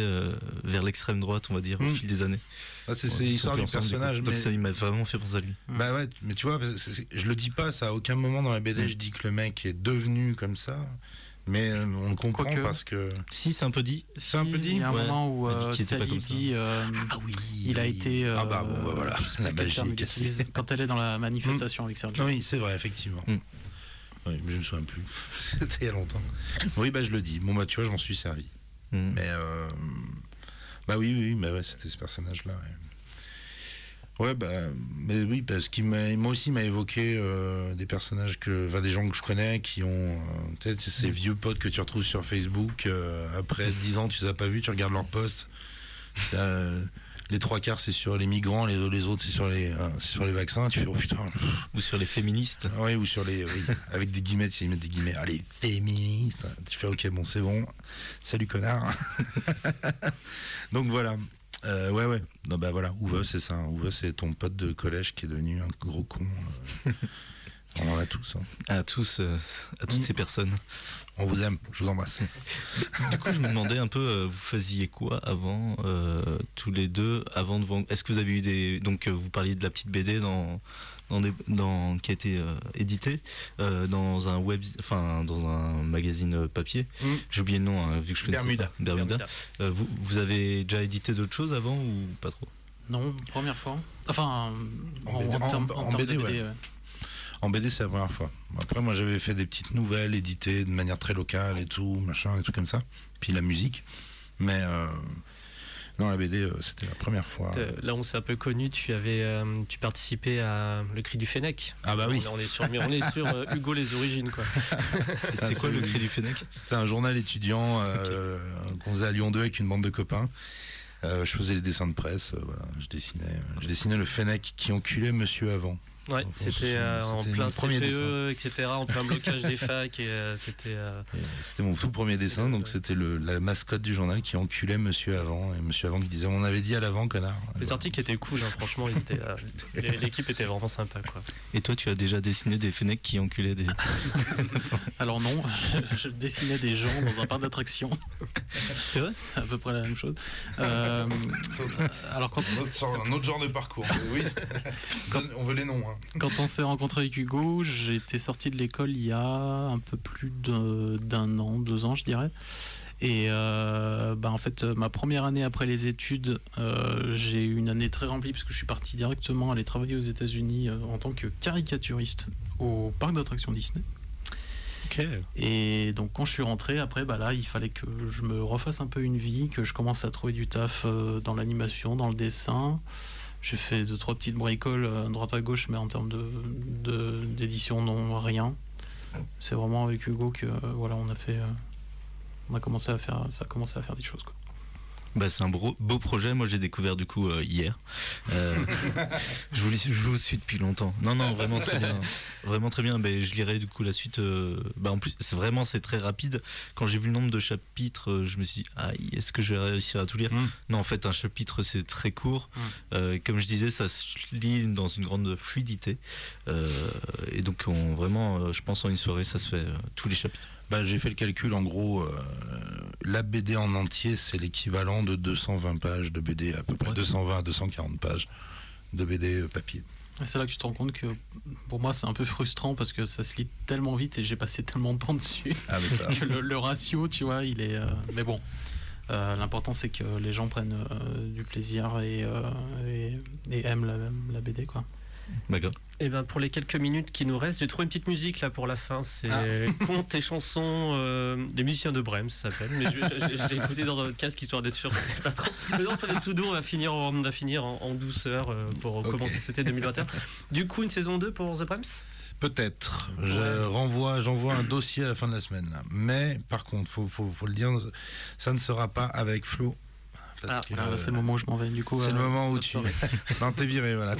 vers l'extrême droite on va dire au Mm. fil des années. Ah, c'est Ouais, l'histoire du personnage. Donc mais- ça il m'a vraiment fait penser à lui. Bah ouais, mais tu vois, c'est- c'est- je le dis pas, ça à aucun moment dans la BD Mm. je dis que le mec est devenu comme ça, mais euh, on le comprend Quoique. parce que. Si c'est un peu dit. C'est un peu dit Il y a un Ouais. moment où euh, Sally dit, euh, Ah oui il a été. euh, ah bah bon, bah voilà, la magie est Quand elle est dans la manifestation avec Sergio. Oui, c'est vrai, effectivement. Mm. Oui, mais je me souviens plus. C'était il y a longtemps. Oui, bah je le dis. Bon, bah tu vois, je m'en suis servi. Mm. Mais. euh, Bah oui, oui, bah ouais, c'était ce personnage-là. Ouais. Ouais, bah, mais oui, parce qu'il m'a, moi aussi, il m'a évoqué euh, des personnages que, enfin, des gens que je connais qui ont, euh, sais, ces vieux potes que tu retrouves sur Facebook. euh, après 10 ans, tu les as pas vus, tu regardes leurs posts. les trois quarts, c'est sur les migrants, les, les autres, c'est sur les, sur les vaccins. Tu fais, oh putain. Ou sur les féministes. Oui, ou sur les. oui, avec des guillemets, ils mettent des guillemets. Ah, les féministes. Tu fais, ok, bon, c'est bon. Salut, connard. Donc voilà. Euh, ouais, ouais. Non, bah voilà. Uwe, c'est ça. Uwe, c'est ton pote de collège qui est devenu un gros con. euh. On en a tous. hein. À tous, euh, à toutes Mm. ces personnes. On vous aime. Je vous embrasse. Du coup, je me demandais un peu, euh, vous faisiez quoi avant, euh, tous les deux, avant de vous... Est-ce que vous avez eu des... Donc, vous parliez de la petite BD dans, dans des, dans, qui a été euh, éditée euh, dans un web... Enfin, dans un magazine euh, papier. Mm. J'ai oublié le nom, hein, vu que je connais Bermuda. Bermuda. Euh, vous, vous avez déjà édité d'autres choses avant ou pas trop? Non, première fois. Enfin, En en, BD, en en- en en termes BD, ouais. Ouais. En BD, c'est la première fois. Après, moi, j'avais fait des petites nouvelles éditées de manière très locale et tout, machin, et tout comme ça. Puis la musique. Mais non, la BD, euh, c'était la première fois. Là, on s'est un peu connu. Tu avais, euh, tu participais à Le Cri du Fennec. Ah bah oui. On, est- on est sur, mais on est sur euh, Hugo les origines, quoi. C'est Ah, quoi le cri du Fennec? C'était un journal étudiant euh, qu'on faisait à Lyon 2 avec une bande de copains. Euh, je faisais les dessins de presse, euh, voilà, je dessinais, euh, je dessinais le Fennec qui enculait Monsieur avant. Ouais, c'était euh, en plein CPE, etc., en plein blocage des facs, et euh, c'était. euh, C'était mon tout premier dessin, donc c'était la mascotte du journal qui enculait Monsieur avant et Monsieur avant qui disait on avait dit à l'avant connard. Les voilà. articles étaient cool, hein, franchement, euh, l'équipe était vraiment sympa, quoi. Et toi, tu as déjà dessiné des Fennecs qui enculaient des... Alors non, je dessinais des gens dans un parc d'attractions. C'est vrai C'est à peu près la même chose. Euh, alors quand Un autre, sort- un autre genre de parcours. Oui. On veut les noms. hein. Quand on s'est rencontré avec Hugo, j'étais sorti de l'école il y a un peu plus d'un an, deux ans, je dirais. Et euh, bah, en fait, ma première année après les études, euh, j'ai eu une année très remplie parce que je suis parti directement aller travailler aux États-Unis euh, en tant que caricaturiste au parc d'attractions Disney. Ok. Et donc quand je suis rentré, après, bah là, il fallait que je me refasse un peu une vie, que je commence à trouver du taf euh, dans l'animation, dans le dessin. J'ai fait deux trois petites bricoles euh, droite à gauche, mais en termes de de- d'édition, non rien. C'est vraiment avec Hugo que euh, voilà, on a fait, euh, on a commencé à faire, ça a commencé à faire des choses. Quoi. Bah, c'est un beau, beau projet. Moi, j'ai découvert du coup euh, hier. Euh, je, vous, je vous suis depuis longtemps. Non, non, vraiment très bien. Vraiment très bien. Ben, je lirai du coup la suite. euh, bah, en plus, c'est vraiment c'est très rapide. Quand j'ai vu le nombre de chapitres, euh, je me suis dit, aïe, est-ce que je vais réussir à tout lire? Mm. Non, en fait, un chapitre c'est très court. Euh, comme je disais, ça se lit dans une grande fluidité. Et donc, on, vraiment, je pense en une soirée, ça se fait tous les chapitres. Bah, j'ai fait le calcul, en gros, euh, la BD en entier, c'est l'équivalent de 220 pages de BD, à peu près Ouais. 220 à 240 pages de BD papier. C'est là que tu te rends compte que pour moi, c'est un peu frustrant parce que ça se lit tellement vite et j'ai passé tellement de temps dessus. Ah, ça. que le, le ratio, tu vois, il est. euh, mais bon, euh, l'important c'est que les gens prennent euh, du plaisir et, et, et aiment la, la BD, quoi. D'accord. Et ben pour les quelques minutes qui nous restent, j'ai trouvé une petite musique là pour la fin. C'est Ah. contes et chansons euh, des musiciens de Brême, ça s'appelle. Mais je, je- je l'ai écouté dans un casque histoire d'être sûr que c'était pas trop. Mais non, ça va être tout doux. On va finir, en- on va finir en, en douceur euh, pour commencer cet été 2021. Du coup, une saison 2 pour The Brems Peut-être. Je Ouais. renvoie, j'envoie un dossier à la fin de la semaine. Là. Mais par contre, faut, faut, faut le dire, ça ne sera pas avec Flo. Ah, Voilà, c'est le moment où je m'en vais. Du coup, c'est euh, le moment où tu. non, t'es viré, voilà.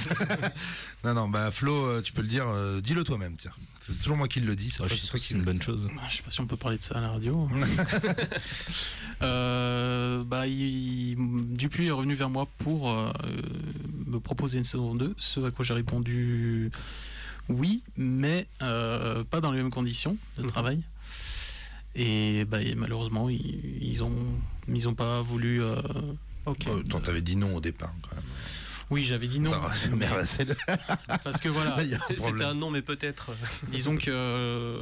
non, non, bah Flo, euh, tu peux le dire, euh, dis-le toi-même, tiens. C'est toujours moi qui le dis, c'est Ouais, pas je suis toi sûr que qui c'est une bonne chose. Je sais pas si on peut parler de ça à la radio. Euh, bah, il- Dupuis est revenu vers moi pour euh, me proposer une saison 2, ce à quoi j'ai répondu oui, mais euh, pas dans les mêmes conditions de Mhm. travail. Et, bah, et malheureusement, ils, ils ont ils ont pas voulu. euh, Ok. Euh, t'avais dit non au départ, quand même. Oui, j'avais dit non. Le- Parce que voilà, C'était un nom, mais peut-être. Disons que euh,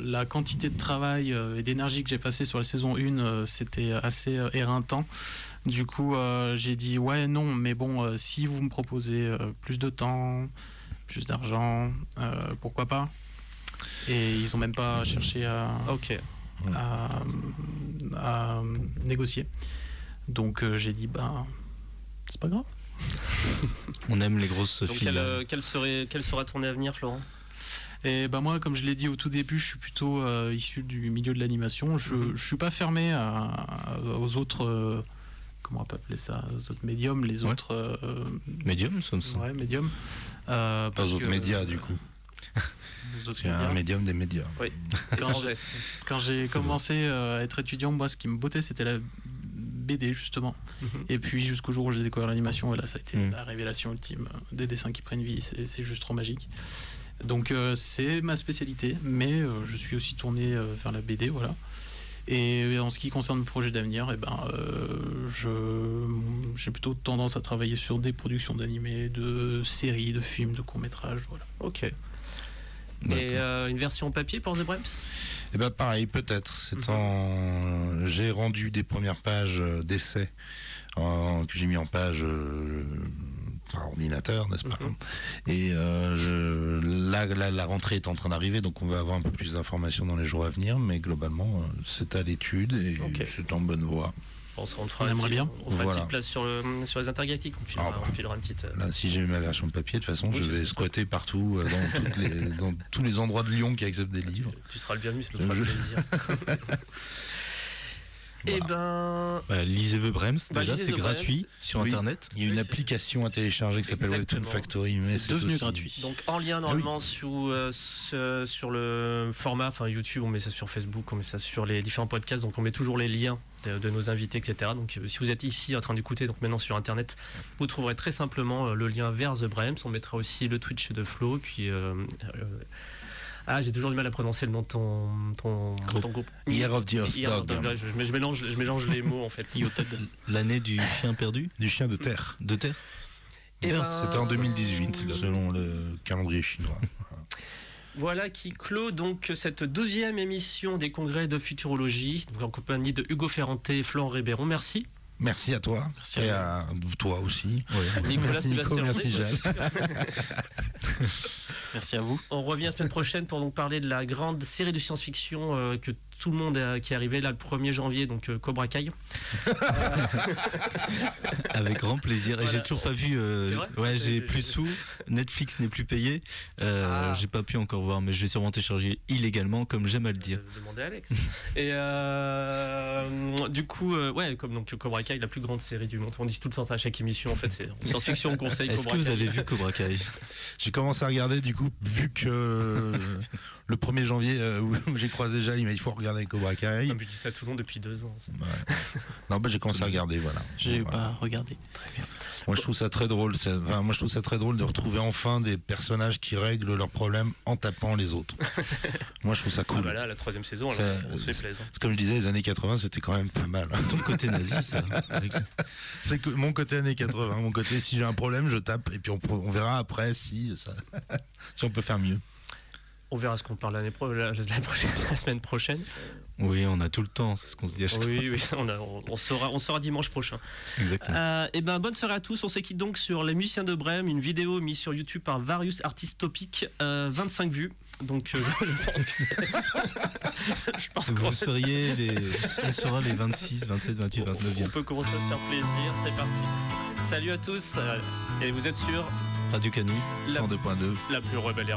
la quantité de travail euh, et d'énergie que j'ai passé sur la saison 1, euh, c'était assez éreintant. Du coup, euh, j'ai dit ouais, non, mais bon, euh, si vous me proposez plus de temps, plus d'argent, pourquoi pas? Et ils ont même pas cherché à, Ok. À, à négocier. Donc euh, j'ai dit bah c'est pas grave. On aime les grosses Donc, filles. quel, euh, quel serait, quel sera ton avenir, Florent? Et ben moi, comme je l'ai dit au tout début, je suis plutôt euh, issu du milieu de l'animation. Je Mhm. ne suis pas fermé à- à- aux autres, euh, comment on peut appeler ça, aux autres médiums, les Ouais. autres euh, Médium, ça me semble. ouais, médiums. Euh, parce Aux autres que- médias, du coup. C'est un médium des médias. Et Quand j'ai- commencé euh, à être étudiant, moi, ce qui me bottait, c'était la BD, justement. Mhm. Et puis jusqu'au jour où j'ai découvert l'animation, et là ça a été Mm. la révélation ultime euh, des dessins qui prennent vie, c'est juste trop magique. Donc euh, c'est ma spécialité, mais euh, je suis aussi tourné euh, vers la BD, voilà. Et en ce qui concerne le projet d'avenir, eh ben, euh, je- j'ai plutôt tendance à travailler sur des productions d'animés, de séries, de films, de courts-métrages, voilà. Ok. Et euh, une version papier pour The Brems? Et ben pareil, peut-être. C'est Mhm. en. J'ai rendu des premières pages euh, d'essai en- que j'ai mis en page euh, par ordinateur, n'est-ce pas? Mhm. Et euh, je- là, là, la rentrée est en train d'arriver, donc on va avoir un peu plus d'informations dans les jours à venir. Mais globalement, c'est à l'étude et c'est en bonne voie. On se on fera On aimerait petite- bien. On fera une petite place sur, le, sur les intergalactiques. On filera, Ah bah. on filera une petite. euh, Là, si j'ai ma version de papier, de toute façon, Oui, je vais ça. squatter partout, euh, dans, toutes les, dans tous les endroits de Lyon qui acceptent des livres. Tu seras le bienvenu, ça nous fera Je- plaisir. Eh Voilà. ben, Bah, lisez The Brems, Bah, déjà, c'est gratuit Brems. sur Oui. internet. Il y a une Oui, application à télécharger qui s'appelle Webtoon. Factory, mais C'est devenu aussi- gratuit. donc en lien normalement sous, euh, ce- sur le format, enfin YouTube, on met ça sur Facebook, on met ça sur les différents podcasts, donc on met toujours les liens de, de nos invités, etc. Donc euh, si vous êtes ici en train d'écouter, donc maintenant sur Internet, vous trouverez très simplement euh, le lien vers The Brems. On mettra aussi le Twitch de Flo, puis euh, euh, ah j'ai toujours du mal à prononcer le nom de ton, ton, ton groupe. Year of the Earth Year of Dog, là, je, je mélange, je mélange les mots en fait. L'année du chien perdu du chien de terre. De terre Eh ben, C'était en 2018, selon le calendrier chinois. Voilà qui clôt donc cette douzième émission des congrès de futurologie, donc en compagnie de Hugo Ferranté et Florent Ribéron. Merci. Merci à toi Merci et à à toi aussi. Nicolas merci Nico. Merci à vous. On revient la semaine prochaine pour donc parler de la grande série de science-fiction euh, que tout le monde a- qui est arrivé là le 1er janvier, donc euh, Cobra Kai. Avec grand plaisir. Et Voilà. j'ai toujours pas vu. euh, vrai ouais, j'ai plus de sous. Netflix n'est plus payé. Euh, Ah. J'ai pas pu encore voir, mais je vais sûrement télécharger illégalement, comme j'aime à le dire. Euh, demandez à Alex. Et euh, du coup, euh, ouais, comme donc Cobra Kai, la plus grande série du monde. On dit tout le temps ça à chaque émission. En fait, c'est en science-fiction on conseille Est-ce que vous avez vu Cobra Kai? J'ai commencé à regarder du coup, vu que euh, le 1er janvier euh, où où j'ai croisé Jal, il m'a dit il faut regarder Cobra Kai. Non, mais je dis ça à tout le monde depuis deux ans. Ouais. Non, bah, j'ai commencé à regarder, voilà. J'ai Voilà. pas regardé. Moi, je trouve ça très drôle. enfin, moi, je trouve ça très drôle de retrouver enfin des personnages qui règlent leurs problèmes en tapant les autres. moi, je trouve ça cool. Ah bah là, la troisième saison, là, Ça- on se fait plaisir. C'est Comme je disais, les années 80, c'était quand même pas mal. Ton côté nazi, ça. C'est que mon côté années 80, mon côté si j'ai un problème, je tape et puis on, on verra après si ça, si on peut faire mieux. On verra ce qu'on parle l'année pro- la, la prochaine, la semaine prochaine. Oui, on a tout le temps, c'est ce qu'on se dit à chaque Oui, oui, on, a- on, on saura, on saura dimanche prochain. fois. Exactement. Euh, et ben bonne soirée à tous. On se quitte donc sur les musiciens de Brême, une vidéo mise sur YouTube par Various Artistes Topic, euh, 25 vues. Donc euh, je pense que Vous seriez des. On sera les 26, 27, 28, on 29e. peut commencer à se faire plaisir. C'est parti. Salut à tous. euh, Et vous êtes sur Radio Canu. la, 102.2. la plus rebelle des